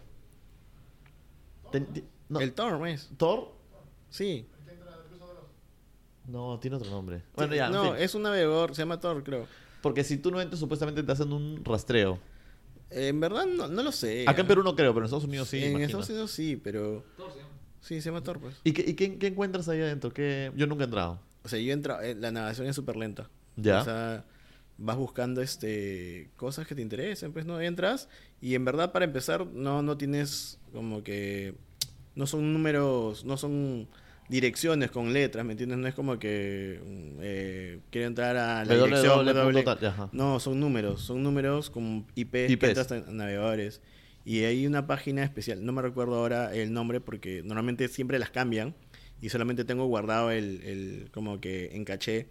Speaker 1: Ten- ti- no,
Speaker 2: El Torm es.
Speaker 1: ¿Tor?
Speaker 2: Sí.
Speaker 1: No, tiene otro nombre. Bueno, ya, en
Speaker 2: no,
Speaker 1: fin.
Speaker 2: es un navegador, se llama Tor, creo.
Speaker 1: Porque si tú no entras, supuestamente te hacen un rastreo.
Speaker 2: Eh, en verdad no, no lo sé.
Speaker 1: Acá en Perú no creo, pero en Estados Unidos sí.
Speaker 2: en
Speaker 1: imagino.
Speaker 2: Estados Unidos sí, pero. Sí, se llama Tor, pues.
Speaker 1: ¿Y, qué, y qué, qué encuentras ahí adentro? ¿Qué... Yo nunca he entrado.
Speaker 2: O sea, yo entro. eh, la navegación es súper lenta.
Speaker 1: Ya.
Speaker 2: O sea, vas buscando este cosas que te interesen, pues no entras. Y en verdad, para empezar, no, no tienes como que. No son números, no son direcciones con letras, ¿me entiendes? No es como que mm, eh, quiero entrar a la dirección
Speaker 1: www.
Speaker 2: www.
Speaker 1: tal, ajá.
Speaker 2: No, son números, son números con IP que
Speaker 1: IPs.
Speaker 2: entras en navegadores. Y hay una página especial, no me recuerdo ahora el nombre porque normalmente siempre las cambian y solamente tengo guardado el, el como que en caché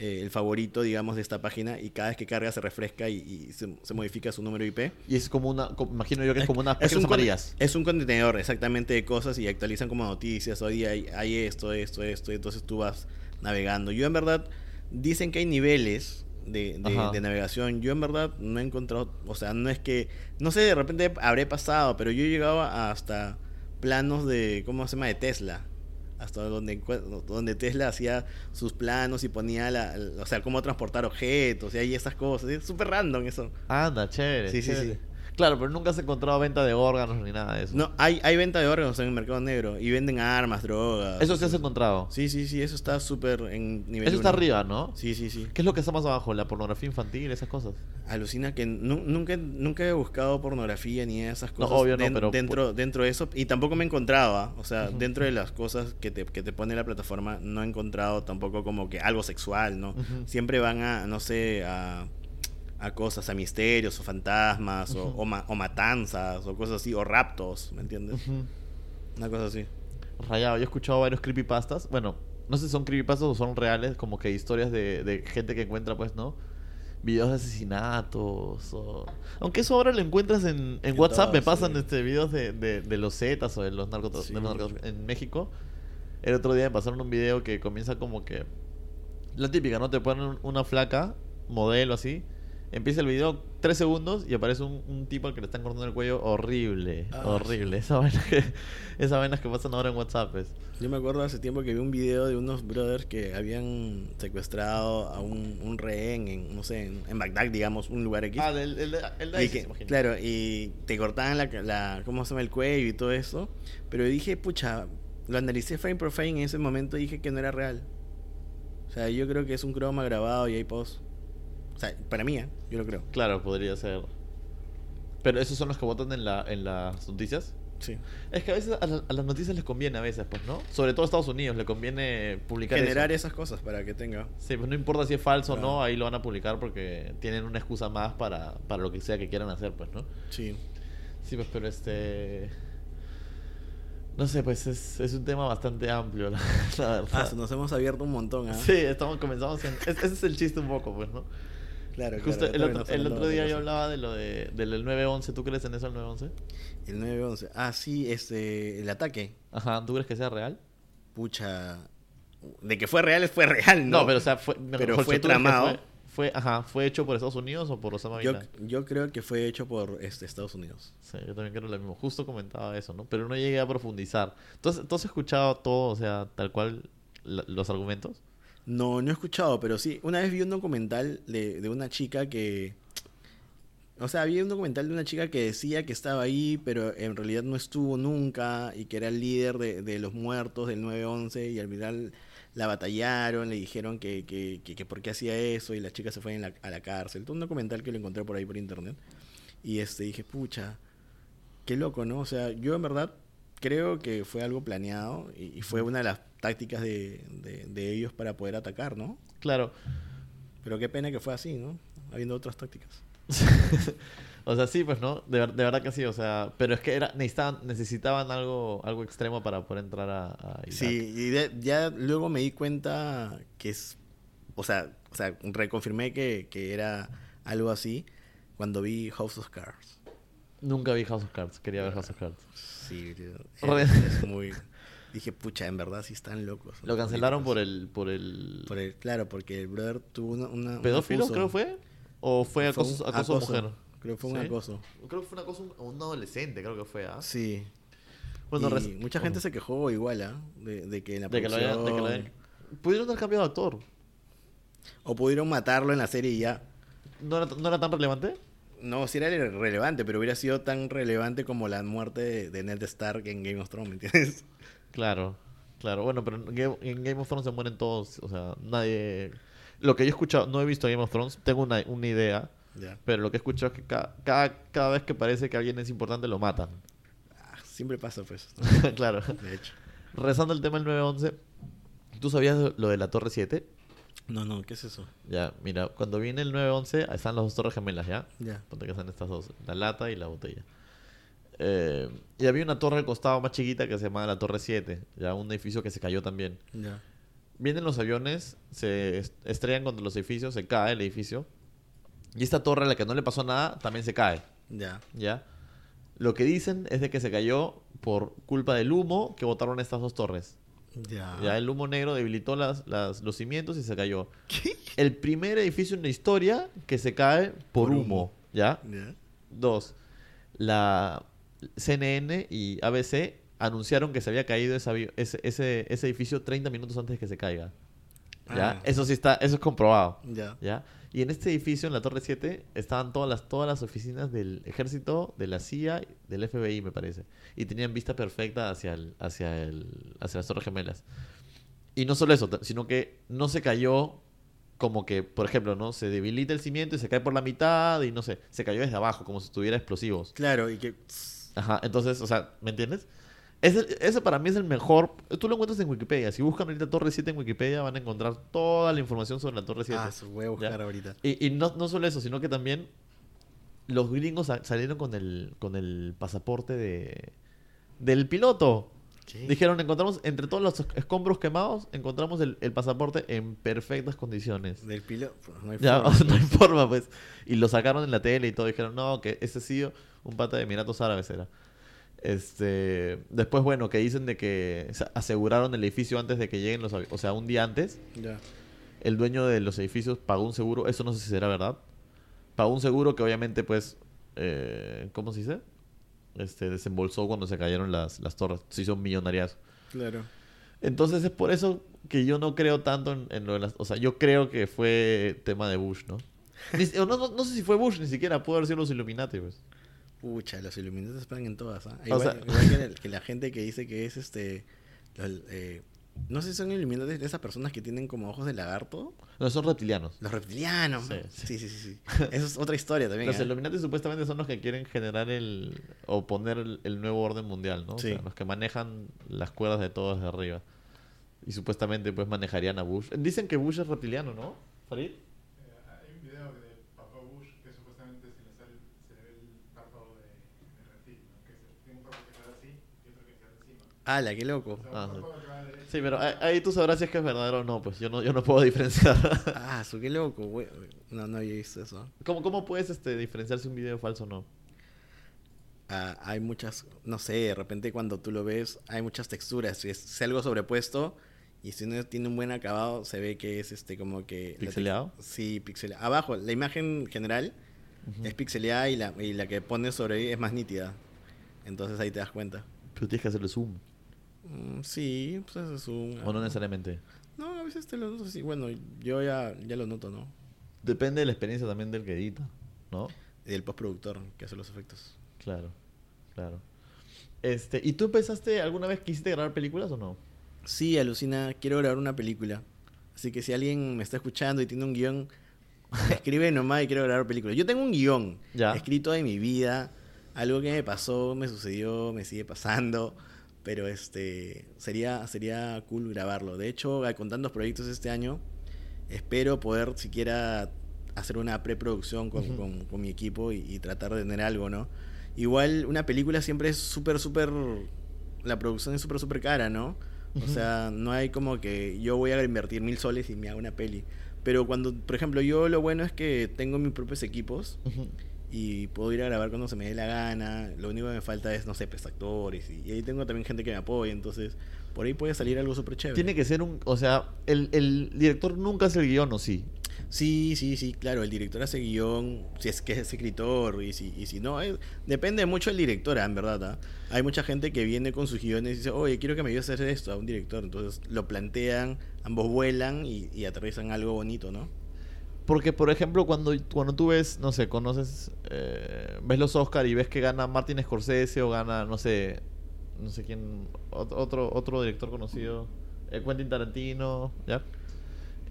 Speaker 2: eh, el favorito, digamos, de esta página y cada vez que carga se refresca y, y se, se modifica su número IP.
Speaker 1: Y es como una... como- imagino yo que es como unas
Speaker 2: Es un,
Speaker 1: amarillas.
Speaker 2: es un contenedor exactamente de cosas y actualizan como noticias. Hoy hay, hay esto, esto, esto. y entonces tú vas navegando. Yo en verdad, dicen que hay niveles de, de- de navegación. Yo en verdad no he encontrado, o sea, no es que, no sé, de repente habré pasado, pero yo he llegado a- hasta planos de, ¿cómo se llama? De Tesla. Hasta donde, donde Tesla hacía sus planos y ponía, la, o sea, cómo transportar objetos y hay esas cosas. Es súper random eso.
Speaker 1: Anda, chévere.
Speaker 2: Sí, sí,
Speaker 1: chévere.
Speaker 2: sí.
Speaker 1: Claro, pero nunca has encontrado venta de órganos ni nada de eso.
Speaker 2: No, hay, hay venta de órganos en el mercado negro y venden armas, drogas.
Speaker 1: Eso sí has encontrado.
Speaker 2: Sí, sí, sí, eso está súper en nivel
Speaker 1: Eso está arriba, ¿no?
Speaker 2: Sí, sí, sí.
Speaker 1: ¿Qué es lo que está más abajo? ¿La pornografía infantil? Esas cosas.
Speaker 2: Alucina que nu- nunca, nunca he buscado pornografía ni esas
Speaker 1: No,
Speaker 2: cosas
Speaker 1: obvio no, pero-
Speaker 2: dentro, dentro de eso. Y tampoco me encontraba, o sea, dentro de las cosas que te, que te pone la plataforma, no he encontrado tampoco como que algo sexual, ¿no? Siempre van a, no sé, a, a cosas, a misterios o fantasmas o,
Speaker 1: Ujú.
Speaker 2: o ma- o matanzas o cosas así, o raptos, ¿me entiendes? Una cosa así.
Speaker 1: Rayado, yo he escuchado varios creepypastas. Bueno, no sé si son creepypastas o son reales, como que historias de, de gente que encuentra, pues, ¿no? Videos de asesinatos. O... Aunque eso ahora lo encuentras en, en
Speaker 2: En
Speaker 1: WhatsApp, me pasan
Speaker 2: sí.
Speaker 1: este videos de, de, de los Zetas o de los
Speaker 2: Sí.
Speaker 1: narcotráficos en México. El otro día me pasaron un video que comienza como que. La típica, ¿no? Te ponen una flaca, modelo así. Empieza el video, tres segundos, y aparece un, un tipo al que le están cortando el cuello horrible.
Speaker 2: Ah,
Speaker 1: horrible. Esa vaina que, esas vainas que pasan ahora en WhatsApp. pues.
Speaker 2: Yo me acuerdo hace tiempo que vi un video de unos brothers que habían secuestrado a un, un rehén en, no sé, en, en Bagdad, digamos, un lugar X.
Speaker 1: Ah, el, el, el de ISIS,
Speaker 2: que- claro, y te cortaban la, la, ¿cómo se llama? El cuello y todo eso. Pero dije, pucha, lo analicé frame por frame en ese momento y dije que no era real. O sea, yo creo que es un croma grabado y hay post. O sea, para mí, ¿eh? yo lo creo.
Speaker 1: Claro, podría ser. Pero esos son los que votan en, la, en las noticias.
Speaker 2: Sí.
Speaker 1: Es que a veces a, la- a las noticias les conviene, a veces, pues, ¿no? Sobre todo a Estados Unidos, le conviene publicar
Speaker 2: Generar
Speaker 1: eso.
Speaker 2: esas cosas para que tenga.
Speaker 1: Sí, pues no importa si es falso o no, ahí lo van a publicar porque tienen una excusa más para, para lo que sea que quieran hacer, pues, ¿no?
Speaker 2: Sí.
Speaker 1: Sí, pues, pero este... No sé, pues es, es un tema bastante amplio, la, la verdad.
Speaker 2: Ah, nos hemos abierto un montón, ¿ah?
Speaker 1: Sí, estamos comenzamos en... es- ese es el chiste un poco, pues, ¿no?
Speaker 2: Claro,
Speaker 1: Justo
Speaker 2: claro,
Speaker 1: el otro, el otro día yo hablaba de lo de, del 911. ¿Tú crees en eso el 911?
Speaker 2: El 911. Ah, sí, este, el ataque.
Speaker 1: Ajá, ¿tú crees que sea real?
Speaker 2: Pucha. De que fue real, fue real, ¿no?
Speaker 1: No, pero o sea, fue,
Speaker 2: Pero fue
Speaker 1: ¿tú crees que
Speaker 2: tramado.
Speaker 1: Fue, fue- ajá, ¿Fue hecho por Estados Unidos o por Osama Bin
Speaker 2: yo,
Speaker 1: Laden?
Speaker 2: yo creo que fue hecho por este, Estados Unidos.
Speaker 1: Sí, yo también creo lo mismo. Justo comentaba eso, ¿no? Pero no llegué a profundizar. Entonces, ¿tú has escuchado todo, o sea, tal cual, la- los argumentos?
Speaker 2: No, no he escuchado, pero sí. Una vez vi un documental de, de una chica que. O sea, había un documental de una chica que decía que estaba ahí, pero en realidad no estuvo nunca y que era el líder de, de los muertos del 9-11 y al final la batallaron, le dijeron que, que, que, que por qué hacía eso y la chica se fue en la- a la cárcel. Todo un documental que lo encontré por ahí por internet. Y este dije, pucha, qué loco, ¿no? O sea, yo en verdad creo que fue algo planeado y fue una de las tácticas de, de- de ellos para poder atacar, ¿no?
Speaker 1: Claro.
Speaker 2: Pero qué pena que fue así, ¿no? Habiendo otras tácticas.
Speaker 1: o sea, sí, pues, ¿no? De, ver- de verdad que sí, o sea, pero es que era, necesitaban, necesitaban algo, algo extremo para poder entrar a, a Irak.
Speaker 2: Sí, y de- ya luego me di cuenta que es o sea, o sea reconfirmé que, que era algo así cuando vi House of Cards.
Speaker 1: Nunca vi House of Cards, quería ver House of Cards.
Speaker 2: Sí, es muy... Dije, pucha, en verdad sí están locos.
Speaker 1: Lo cancelaron por el... Por el...
Speaker 2: Por el- claro, porque el brother tuvo una... una un
Speaker 1: ¿Pedófilo
Speaker 2: abuso.
Speaker 1: creo fue? ¿O fue
Speaker 2: Fue
Speaker 1: acoso,
Speaker 2: un
Speaker 1: acoso. mujer?
Speaker 2: Creo que fue un acoso.
Speaker 1: Creo que fue un acoso a un adolescente, creo que fue, ¿ah?
Speaker 2: Sí.
Speaker 1: Bueno,
Speaker 2: y
Speaker 1: res-
Speaker 2: mucha gente se quejó igual, ¿ah? De, de que en la
Speaker 1: de que lo hayan, de que lo hayan- Pudieron haber cambiado de actor.
Speaker 2: O pudieron matarlo en la serie y ya.
Speaker 1: ¿No era, no era tan relevante?
Speaker 2: No, sí era relevante, pero hubiera sido tan relevante como la muerte de, de Ned Stark en Game of Thrones, ¿me entiendes?
Speaker 1: Claro, claro. Bueno, pero en Game, en Game of Thrones se mueren todos. O sea, nadie. Lo que yo he escuchado, no he visto Game of Thrones, tengo una, una idea. Pero lo que he escuchado es que ca- cada, cada vez que parece que alguien es importante lo matan.
Speaker 2: Ah, siempre pasa, pues.
Speaker 1: claro.
Speaker 2: De hecho.
Speaker 1: Rezando el tema del 911, ¿tú sabías lo de la Torre 7?
Speaker 2: No, no, ¿qué es eso?
Speaker 1: Ya, mira, cuando viene el 911, ahí están las dos torres gemelas, ¿ya?
Speaker 2: Ya.
Speaker 1: Ponte que están estas dos, la lata y la botella. Eh, y había una torre al costado más chiquita que se llamaba la Torre 7, ya un edificio que se cayó también.
Speaker 2: Ya.
Speaker 1: Vienen los aviones, se est- estrellan contra los edificios, se cae el edificio. Y esta torre a la que no le pasó nada también se cae,
Speaker 2: Ya.
Speaker 1: ¿ya? Lo que dicen es de que se cayó por culpa del humo que botaron estas dos torres.
Speaker 2: Ya.
Speaker 1: Ya el humo negro debilitó las, las- los cimientos y se cayó.
Speaker 2: ¿Qué?
Speaker 1: El primer edificio en la historia que se cae por,
Speaker 2: Por
Speaker 1: humo,
Speaker 2: humo.
Speaker 1: ¿ya?
Speaker 2: Ya.
Speaker 1: Dos, la CNN y ABC anunciaron que se había caído ese, ese, ese, ese edificio 30 minutos antes de que se caiga. ¿Ya?
Speaker 2: Ah.
Speaker 1: Eso sí está, eso es comprobado.
Speaker 2: Ya.
Speaker 1: ¿Ya? Y en este edificio, en la Torre 7, estaban todas las, todas las oficinas del ejército, de la CIA, del FBI, me parece. Y tenían vista perfecta hacia, el, hacia, el, hacia las Torres Gemelas. Y no solo eso, sino que no se cayó como que, por ejemplo, ¿no? Se debilita el cimiento y se cae por la mitad y no sé, se cayó desde abajo, como si tuviera explosivos.
Speaker 2: Claro, y que...
Speaker 1: Ajá, entonces, o sea, ¿me entiendes? Ese, ese para mí es el mejor. Tú lo encuentras en Wikipedia. Si buscan ahorita Torre 7 en Wikipedia, van a encontrar toda la información sobre la Torre 7.
Speaker 2: Ah, su voy a buscar
Speaker 1: ¿Ya?
Speaker 2: ahorita.
Speaker 1: Y, y no, no solo eso, sino que también los gringos sa- salieron con el, con el pasaporte de, del piloto. Dijeron, encontramos, entre todos los escombros quemados, encontramos el, el pasaporte en perfectas condiciones.
Speaker 2: Del piloto. pues, no hay
Speaker 1: Ya,
Speaker 2: forma.
Speaker 1: no hay forma, pues. Y lo sacaron en la tele y todo. Dijeron, no, que ese ha sido un pata de Emiratos Árabes era. Este, después, bueno, que dicen de que se aseguraron el edificio antes de que lleguen los O sea, un día antes,
Speaker 2: Ya.
Speaker 1: el dueño de los edificios pagó un seguro. Eso no sé si será verdad. Pagó un seguro que obviamente, pues, eh, ¿cómo se dice? Este, desembolsó cuando se cayeron las, las torres. Se hizo un millonariazo.
Speaker 2: Claro.
Speaker 1: Entonces es por eso que yo no creo tanto en, en lo de las... O sea, yo creo que fue tema de Bush, ¿no? Ni o no, no, no sé si fue Bush, ni siquiera pudo haber sido los Illuminati, pues.
Speaker 2: Pucha, los Illuminati están en todas, ¿ah?
Speaker 1: O
Speaker 2: Igual,
Speaker 1: sea-
Speaker 2: igual que, la, que la gente que dice que es este... los, eh, no sé si son Illuminati de esas personas que tienen como ojos de lagarto.
Speaker 1: No, son reptilianos.
Speaker 2: Los reptilianos.
Speaker 1: Sí,
Speaker 2: Sí, sí, sí. sí, Eso es otra historia también.
Speaker 1: Los
Speaker 2: ¿ah?
Speaker 1: Illuminati supuestamente son los que quieren generar el... o poner el, el nuevo orden mundial, ¿no? O
Speaker 2: Sí.
Speaker 1: sea, los que manejan las cuerdas de todo desde arriba. Y supuestamente pues manejarían a Bush. Dicen que Bush es reptiliano, ¿no? Farid.
Speaker 3: Eh, hay un video de Papá Bush que supuestamente se le, sale, se le ve el párpado de, de reptil, ¿no? que se, tiene un párpado que sale así y otro que sale encima.
Speaker 2: ¡Hala, qué loco!
Speaker 3: O sea,
Speaker 1: Ah,
Speaker 3: un
Speaker 1: sí. pero ahí, tú sabrás si es que es verdadero o no, pues yo no, yo no puedo diferenciar.
Speaker 2: ¡Ah, su qué loco! güey. No, no había visto eso.
Speaker 1: ¿Cómo, ¿Cómo puedes este, diferenciar si un video es falso o no?
Speaker 2: Ah, hay muchas, no sé, de repente cuando tú lo ves, hay muchas texturas. Si es, algo sobrepuesto y si no tiene un buen acabado, se ve que es este como que...
Speaker 1: ¿Pixeleado?
Speaker 2: Sí, pixeleado. Abajo, la imagen general es pixeleada y la, y la que pones sobre ahí es más nítida. Entonces ahí te das cuenta.
Speaker 1: Pero tienes que hacerle zoom.
Speaker 2: Mm, sí, pues eso es un...
Speaker 1: O no necesariamente.
Speaker 2: No, a veces te lo noto así. Bueno, yo ya, ya lo noto, ¿no?
Speaker 1: Depende de la experiencia también del que edita, ¿no?
Speaker 2: Y del postproductor que hace los efectos.
Speaker 1: Claro, claro. Este, ¿y tú empezaste alguna vez quisiste grabar películas o no?
Speaker 2: Sí, alucina, quiero grabar una película. Así que si alguien me está escuchando y tiene un guion, escribe nomás y quiero grabar película. Yo tengo un guion
Speaker 1: Ya.
Speaker 2: escrito de mi vida, algo que me pasó, me sucedió, me sigue pasando, pero este sería sería cool grabarlo. De hecho, con tantos proyectos este año, espero poder siquiera hacer una preproducción con,
Speaker 1: Ujú.
Speaker 2: con- con mi equipo y, y tratar de tener algo, ¿no? Igual una película siempre es súper, súper... La producción es súper, súper cara, ¿no? O
Speaker 1: Ujú.
Speaker 2: sea, no hay como que yo voy a invertir mil soles y me hago una peli. Pero cuando, por ejemplo, yo lo bueno es que tengo mis propios equipos
Speaker 1: Ujú.
Speaker 2: Y puedo ir a grabar cuando se me dé la gana. Lo único que me falta es, no sé, pues actores. Y, y ahí tengo también gente que me apoya. Entonces, por ahí puede salir algo súper chévere.
Speaker 1: Tiene que ser un. O sea, el, el director nunca hace el guion, ¿o sí?
Speaker 2: Sí, sí, sí, claro. El director hace guion, si es que es escritor y si, y si no. depende mucho del director, en verdad. ah. Hay mucha gente que viene con sus guiones y dice, oye, quiero que me ayudes a hacer esto a un director. Entonces lo plantean, ambos vuelan y, y aterrizan algo bonito, ¿no?
Speaker 1: Porque, por ejemplo, cuando, cuando tú ves, no sé, conoces, eh, ves los Oscar y ves que gana Martin Scorsese o gana, no sé, no sé quién, ot- otro, otro director conocido, eh, Quentin Tarantino, ¿ya?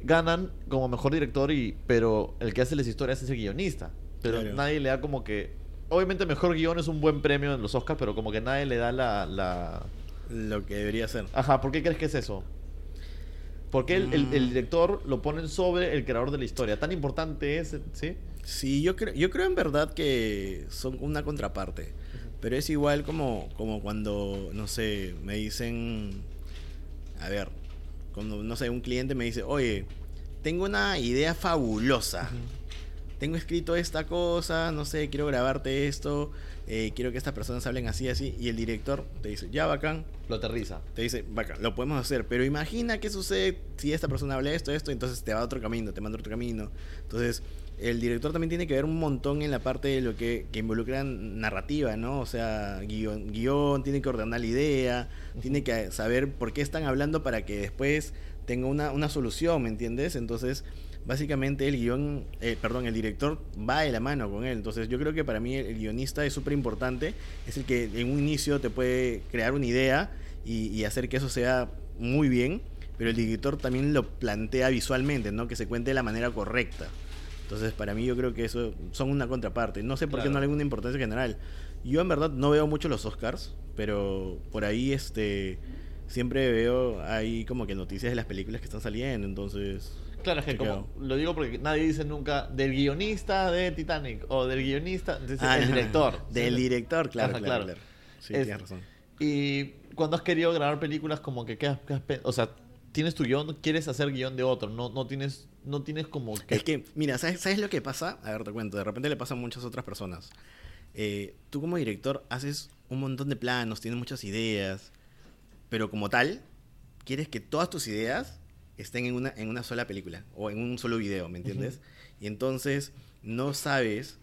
Speaker 1: Ganan como mejor director, y pero el que hace las historias es el guionista. Pero
Speaker 2: Claro.
Speaker 1: nadie le da como que... Obviamente mejor guion es un buen premio en los Oscars, pero como que nadie le da la... la...
Speaker 2: Lo que debería ser.
Speaker 1: Ajá, ¿por qué crees que es eso? Porque el, el- el
Speaker 2: Mm.
Speaker 1: director lo ponen sobre el creador de la historia. Tan importante es, ¿sí?
Speaker 2: Sí, yo creo, yo creo en verdad que son una contraparte. Pero es igual como, como cuando, no sé, me dicen, a ver, cuando, no sé, un cliente me dice, oye, tengo una idea fabulosa. Tengo escrito esta cosa, no sé, quiero grabarte esto, eh, quiero que estas personas hablen así, así. Y el director te dice, ya, bacán,
Speaker 1: Lo aterriza.
Speaker 2: te dice, bacán, lo podemos hacer, pero imagina qué sucede si esta persona habla esto, esto, entonces te va a otro camino, te manda a otro camino. Entonces, el director también tiene que ver un montón en la parte de lo que, que involucra narrativa, ¿no? O sea, guion, guion, tiene que ordenar la idea, tiene que saber por qué están hablando para que después tenga una, una solución, ¿me entiendes? Entonces, básicamente el guion, eh, perdón, el director va de la mano con él. Entonces, yo creo que para mí el, guionista es súper importante, es el que en un inicio te puede crear una idea y, y hacer que eso sea muy bien, pero el director también lo plantea visualmente, ¿no? Que se cuente de la manera correcta. Entonces, para mí yo creo que eso son una contraparte. No sé por qué no le hay una importancia general. Yo en verdad no veo mucho los Oscars, pero por ahí este siempre veo ahí como que noticias de las películas que están saliendo, entonces
Speaker 1: Claro, es que como lo digo porque nadie dice nunca del guionista de Titanic o del guionista,
Speaker 2: Ah,
Speaker 1: el
Speaker 2: ajá.
Speaker 1: director.
Speaker 2: Del
Speaker 1: Sí.
Speaker 2: director, claro,
Speaker 1: Ajá,
Speaker 2: claro,
Speaker 1: claro.
Speaker 2: Sí,
Speaker 1: Es-
Speaker 2: tienes razón.
Speaker 1: Y cuando has querido grabar películas, como que, ¿qué has- qué has pe- o sea, tienes tu guion, quieres hacer guion de otro, no, no tienes, no tienes como que...
Speaker 2: Es que, mira, ¿sabes, ¿sabes lo que pasa? A ver, te cuento. De repente le pasa a muchas otras personas. Eh, tú como director haces un montón de planos, tienes muchas ideas, pero como tal, quieres que todas tus ideas estén en una, en una sola película o en un solo video, ¿me entiendes? Y entonces no sabes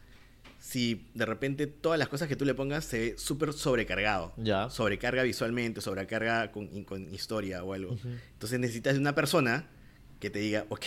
Speaker 2: si de repente todas las cosas que tú le pongas se ve súper sobrecargado.
Speaker 1: Ya.
Speaker 2: Sobrecarga visualmente, sobrecarga con, con historia o algo.
Speaker 1: Ujú.
Speaker 2: Entonces necesitas de una persona que te diga, ok,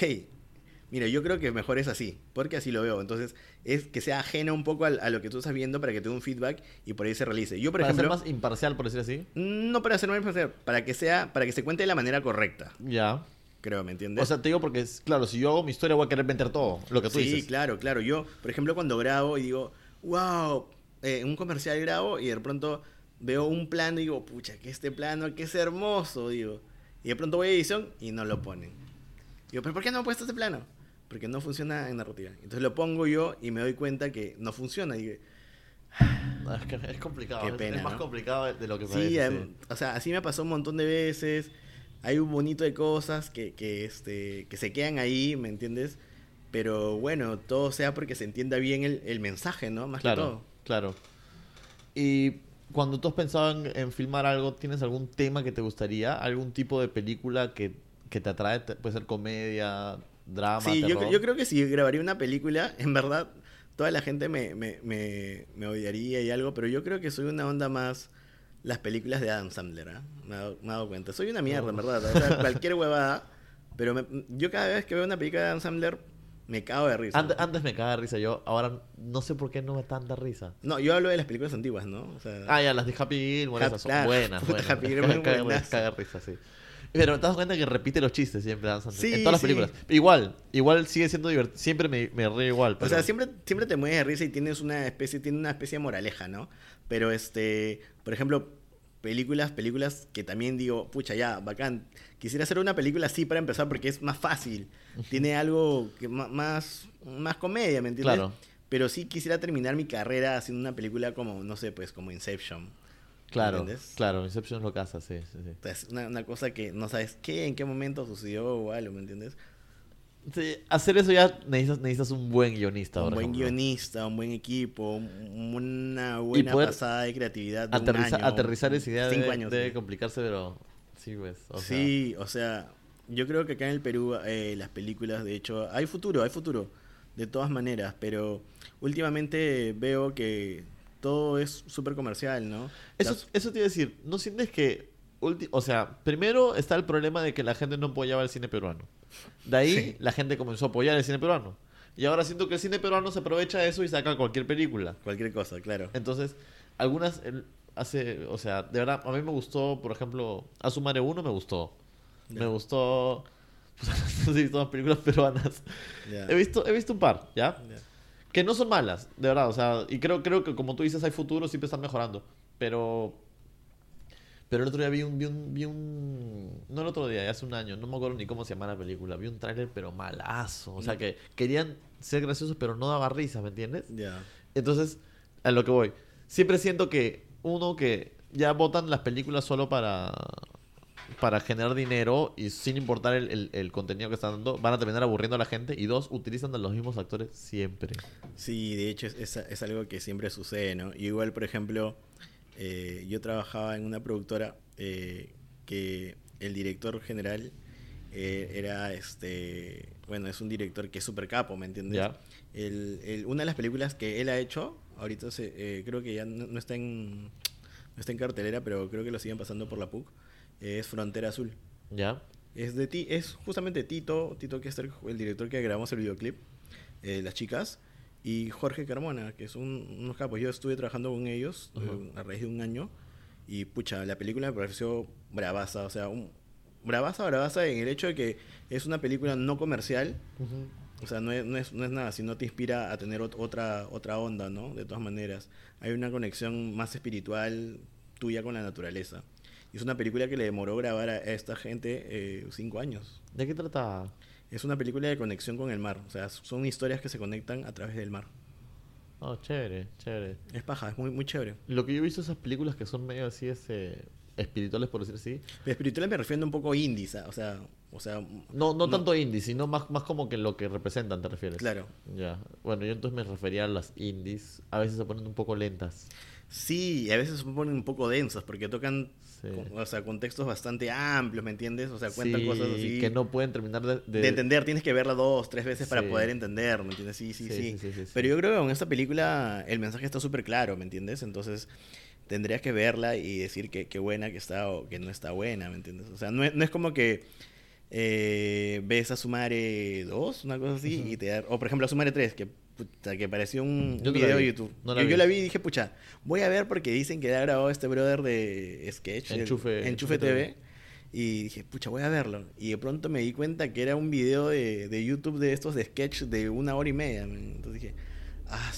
Speaker 2: mira, yo creo que mejor es así, porque así lo veo. Entonces, es que sea ajeno un poco al- a, lo que tú estás viendo para que te dé un feedback y por ahí se realice. Yo, por
Speaker 1: para
Speaker 2: ejemplo,
Speaker 1: ser más imparcial, por decir así.
Speaker 2: no para hacer más para que sea, para que se cuente de la manera correcta,
Speaker 1: Ya.
Speaker 2: Creo, ¿me entiendes?
Speaker 1: O sea, te digo porque, claro, si yo hago mi historia voy a querer vender todo, lo que tú
Speaker 2: sí,
Speaker 1: dices.
Speaker 2: claro, claro. Yo, por ejemplo, cuando grabo y digo, wow, eh, un comercial grabo y de pronto veo un plano y digo, pucha, que este plano, que es hermoso, digo. Y de pronto voy a edición y no lo ponen. Digo, ¿pero por qué no he puesto este plano? Porque no funciona en narrativa. Entonces lo pongo yo y me doy cuenta que no funciona. Y digo,
Speaker 1: No, es, que es complicado,
Speaker 2: Qué pena,
Speaker 1: es más
Speaker 2: ¿no?
Speaker 1: complicado de lo que
Speaker 2: sí,
Speaker 1: parece.
Speaker 2: em,
Speaker 1: sí.
Speaker 2: o sea, así me pasó un montón de veces. Hay un bonito de cosas que, que, este, que se quedan ahí, ¿me entiendes? Pero bueno, todo sea porque se entienda bien el, el mensaje, ¿no? Más que
Speaker 1: Claro,
Speaker 2: todo.
Speaker 1: claro. Y cuando tú has pensado en, en filmar algo, ¿tienes algún tema que te gustaría? ¿Algún tipo de película que, que te atrae? Puede ser comedia, drama,
Speaker 2: Sí, yo, yo creo que si grabaría una película, en verdad, toda la gente me, me, me, me odiaría y algo, pero yo creo que soy una onda más las películas de Adam Sandler, ¿ah? me, he dado, cuenta. Soy una mierda, en verdad. O sea, cualquier huevada, pero me- yo cada vez que veo una película de Adam Sandler, me cago de risa.
Speaker 1: Antes, antes me cagaba de risa yo, ahora no sé por qué no me tanta risa.
Speaker 2: No, yo hablo de las películas antiguas, ¿no? O sea,
Speaker 1: Ah, ya, las de Happy Gilmore, esas son buenas, buenas.
Speaker 2: Happy Gilmore
Speaker 1: Caga risa, sí. Pero te das cuenta que repite los chistes siempre Adam Sandler,
Speaker 2: Sí,
Speaker 1: en todas las
Speaker 2: sí.
Speaker 1: películas. Igual, igual sigue siendo divertido. Siempre me, me río igual.
Speaker 2: O
Speaker 1: pero-
Speaker 2: sea, siempre, siempre te mueves de risa y tienes una especie, tiene una especie de moraleja, ¿no? Pero este, por ejemplo, películas, películas que también digo, pucha, ya, bacán. Quisiera hacer una película así para empezar porque es más fácil. Tiene algo que más, más comedia, ¿me entiendes?
Speaker 1: Claro.
Speaker 2: Pero sí quisiera terminar mi carrera haciendo una película como, no sé, pues como Inception.
Speaker 1: Claro,
Speaker 2: ¿Entiendes?
Speaker 1: claro, Inception lo casa, sí, sí, sí.
Speaker 2: Es una, una cosa que no sabes qué, en qué momento sucedió o algo, ¿me entiendes?
Speaker 1: Hacer eso ya necesitas, necesitas un buen guionista.
Speaker 2: Un buen
Speaker 1: ejemplo.
Speaker 2: guionista, un buen equipo, un- una buena pasada de creatividad. De un
Speaker 1: Aterriza-
Speaker 2: año,
Speaker 1: aterrizar esa idea
Speaker 2: cinco
Speaker 1: debe,
Speaker 2: años,
Speaker 1: debe
Speaker 2: sí.
Speaker 1: complicarse, pero sí, pues. o sea,
Speaker 2: sí, o sea, yo creo que acá en el Perú eh, las películas, de hecho, hay futuro, hay futuro, de todas maneras, pero últimamente veo que todo es súper comercial, ¿no?
Speaker 1: Eso,
Speaker 2: Las-
Speaker 1: eso te iba a decir, ¿no sientes que... ulti- O sea, primero está el problema de que la gente no apoyaba el cine peruano. De ahí
Speaker 2: Sí.
Speaker 1: la gente comenzó a apoyar el cine peruano. Y ahora siento que el cine peruano se aprovecha de eso y saca cualquier película.
Speaker 2: Cualquier cosa, claro.
Speaker 1: Entonces, algunas el- hace, o sea, de verdad, a mí me gustó, por ejemplo, Asumare 1 me gustó.
Speaker 2: Ya.
Speaker 1: Me gustó. no sé si películas peruanas.
Speaker 2: Ya.
Speaker 1: He visto, he visto un par, ¿ya?
Speaker 2: Ya.
Speaker 1: Que no son malas, de verdad, o sea, y creo, creo que como tú dices, hay futuro, siempre están mejorando. Pero. Pero el otro día vi un, vi un, vi un. No el otro día, hace un año, no me acuerdo ni cómo se llama la película. Vi un tráiler, pero malazo. O sea, que querían ser graciosos, pero no daba risa, ¿me entiendes?
Speaker 2: Ya.
Speaker 1: Entonces, a lo que voy. Siempre siento que, uno, que ya votan las películas solo para, para generar dinero y sin importar el, el- el contenido que están dando, van a terminar aburriendo a la gente. Y dos, utilizan a los mismos actores siempre.
Speaker 2: Sí, de hecho es, es- es algo que siempre sucede, ¿no? Y igual, por ejemplo, eh, yo trabajaba en una productora eh, que el director general eh, era, este, bueno, es un director que es súper capo, ¿me entiendes?
Speaker 1: Ya.
Speaker 2: El- el- una de las películas que él ha hecho, ahorita se, creo que ya no, no está en, no está en cartelera, pero creo que lo siguen pasando por la PUC, es Frontera Azul.
Speaker 1: ¿Ya?
Speaker 2: Es de ti, es justamente Tito, Tito que es el, director que grabamos el videoclip, las chicas, y Jorge Carmona, que son unos capos. Yo estuve trabajando con ellos
Speaker 1: Ajá.
Speaker 2: eh, a raíz de un año, y pucha, la película me pareció bravaza, o sea, un, bravaza, bravaza en el hecho de que es una película no comercial, o sea, no es, no es, no es nada, sino te inspira a tener ot- otra, otra onda, ¿no? De todas maneras. Hay una conexión más espiritual tuya con la naturaleza. Y es una película que le demoró grabar a esta gente eh, cinco años.
Speaker 1: ¿De qué trata?
Speaker 2: Es una película de conexión con el mar. O sea, son historias que se conectan a través del mar.
Speaker 1: Oh, chévere, chévere.
Speaker 2: Es paja, es muy, muy chévere.
Speaker 1: Lo que yo he visto esas películas que son medio así, este, espirituales, por decir así.
Speaker 2: Pero espiritual me refiero a un poco indies, ¿ah? o sea, o sea,
Speaker 1: No, no tanto indie, sino más, más como que lo que representan, ¿te refieres?
Speaker 2: claro.
Speaker 1: Ya. Bueno, yo entonces me refería a las indies. A veces se ponen un poco lentas.
Speaker 2: Sí, a veces se ponen un poco densos porque tocan,
Speaker 1: Sí.
Speaker 2: con- o sea, contextos bastante amplios, ¿me entiendes? O sea, cuentan
Speaker 1: Sí,
Speaker 2: cosas así.
Speaker 1: que no pueden terminar de,
Speaker 2: de, entender, tienes que verla dos, tres veces para poder entender, ¿me entiendes? Sí, sí,
Speaker 1: Sí.
Speaker 2: Pero yo creo que con esta película el mensaje está súper claro, ¿me entiendes? Entonces tendrías que verla y decir que, que buena que está o que no está buena, ¿me entiendes? O sea, no es, no es como que eh, ves a Sumare 2, una cosa así, y te da, o por ejemplo a Sumare 3, que, puta, que pareció un
Speaker 1: Yo
Speaker 2: video de YouTube.
Speaker 1: no
Speaker 2: yo,
Speaker 1: vi.
Speaker 2: yo la vi y dije, pucha, voy a ver porque dicen que ha grabado este brother de Sketch, el-
Speaker 1: Enchufe-
Speaker 2: Enchufe TV.
Speaker 1: TV.
Speaker 2: Y dije, pucha, voy a verlo. Y de pronto me di cuenta que era un video de, de YouTube de estos de sketch de una hora y media. man. Entonces dije, ah,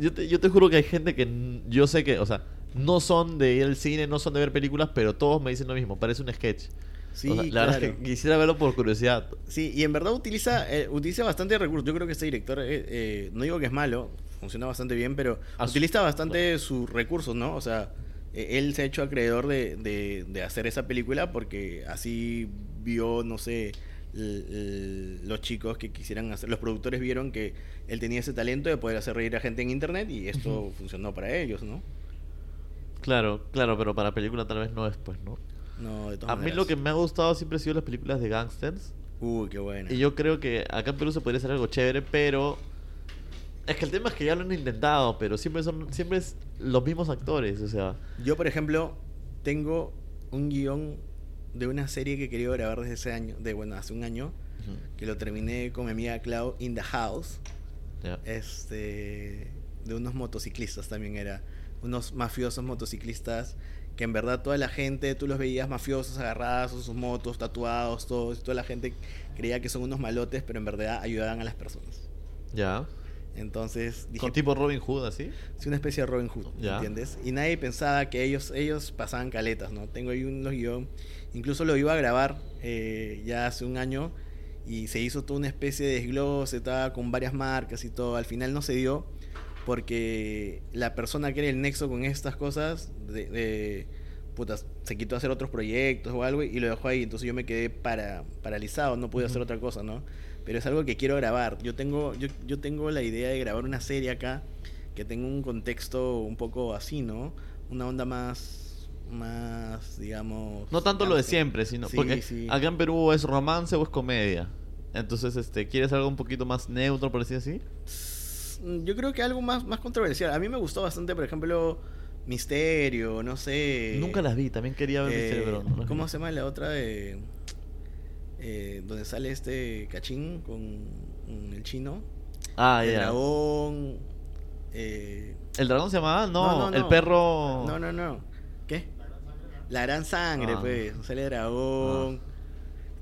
Speaker 1: yo, te, yo te juro que hay gente que yo sé que, o sea, no son de ir al cine, no son de ver películas, pero todos me dicen lo mismo, parece un sketch.
Speaker 2: Sí,
Speaker 1: O sea, la
Speaker 2: claro.
Speaker 1: verdad es que quisiera verlo por curiosidad.
Speaker 2: Sí, y en verdad utiliza, eh, utiliza bastante recursos. Yo creo que este director, eh, eh, no digo que es malo, funciona bastante bien, pero
Speaker 1: A su-
Speaker 2: utiliza bastante sus recursos, ¿no? O sea, eh, él se ha hecho acreedor de, de, de hacer esa película porque así vio, no sé, los chicos que quisieran hacer, los productores vieron que él tenía ese talento de poder hacer reír a gente en internet y esto funcionó para ellos, ¿no?
Speaker 1: Claro, claro, pero para película tal vez no es, pues, ¿no?
Speaker 2: No, de todas
Speaker 1: A mí
Speaker 2: maneras.
Speaker 1: lo que me ha gustado siempre han sido las películas de gangsters.
Speaker 2: Uy, qué bueno.
Speaker 1: Y yo creo que acá en Perú se podría hacer algo chévere, pero... Es que el tema es que ya lo han intentado, pero siempre son siempre es los mismos actores, o sea...
Speaker 2: Yo, por ejemplo, tengo un guion de una serie que quería grabar desde ese año, de bueno, hace un año, que lo terminé con mi amiga Clau in the house,
Speaker 1: ya.
Speaker 2: este, de unos motociclistas también era, unos mafiosos motociclistas que en verdad toda la gente, tú los veías mafiosos agarrados en sus motos, tatuados, todos, toda la gente creía que son unos malotes, pero en verdad ayudaban a las personas.
Speaker 1: Ya.
Speaker 2: Entonces dije,
Speaker 1: Con tipo Robin Hood, así.
Speaker 2: Sí, una especie de Robin Hood,
Speaker 1: Ya.
Speaker 2: ¿entiendes? Y nadie pensaba que ellos, ellos pasaban caletas, ¿no? Tengo ahí unos guion, incluso lo iba a grabar eh, ya hace un año y se hizo toda una especie de desglose, estaba con varias marcas y todo. Al final no se dio porque la persona que era el nexo con estas cosas de, de, puta, se quitó a hacer otros proyectos o algo y lo dejó ahí. Entonces yo me quedé para, paralizado, no pude hacer otra cosa, ¿no? Pero es algo que quiero grabar. Yo tengo, yo, yo tengo la idea de grabar una serie acá que tenga un contexto un poco así, ¿no? Una onda más, más, digamos...
Speaker 1: No tanto lo de siempre, sino
Speaker 2: Sí,
Speaker 1: porque
Speaker 2: sí.
Speaker 1: acá en Perú es romance o es comedia. Entonces, este, ¿quieres algo un poquito más neutro, por decir así?
Speaker 2: Mm, Yo creo que algo más, más controversial. A mí me gustó bastante, por ejemplo, Misterio, no sé.
Speaker 1: Nunca las vi, también quería ver
Speaker 2: eh,
Speaker 1: Misterio, pero no las
Speaker 2: ¿Cómo
Speaker 1: vi.
Speaker 2: se llama la otra de. eh, donde sale este cachín con, con el chino?
Speaker 1: Ah,
Speaker 2: el
Speaker 1: ya.
Speaker 2: dragón. eh,
Speaker 1: ¿El dragón se llamaba? No,
Speaker 2: No, no,
Speaker 1: el
Speaker 2: no.
Speaker 1: perro...
Speaker 2: No, no, no. ¿Qué? La gran sangre,
Speaker 1: Ah.
Speaker 2: pues. Sale dragón.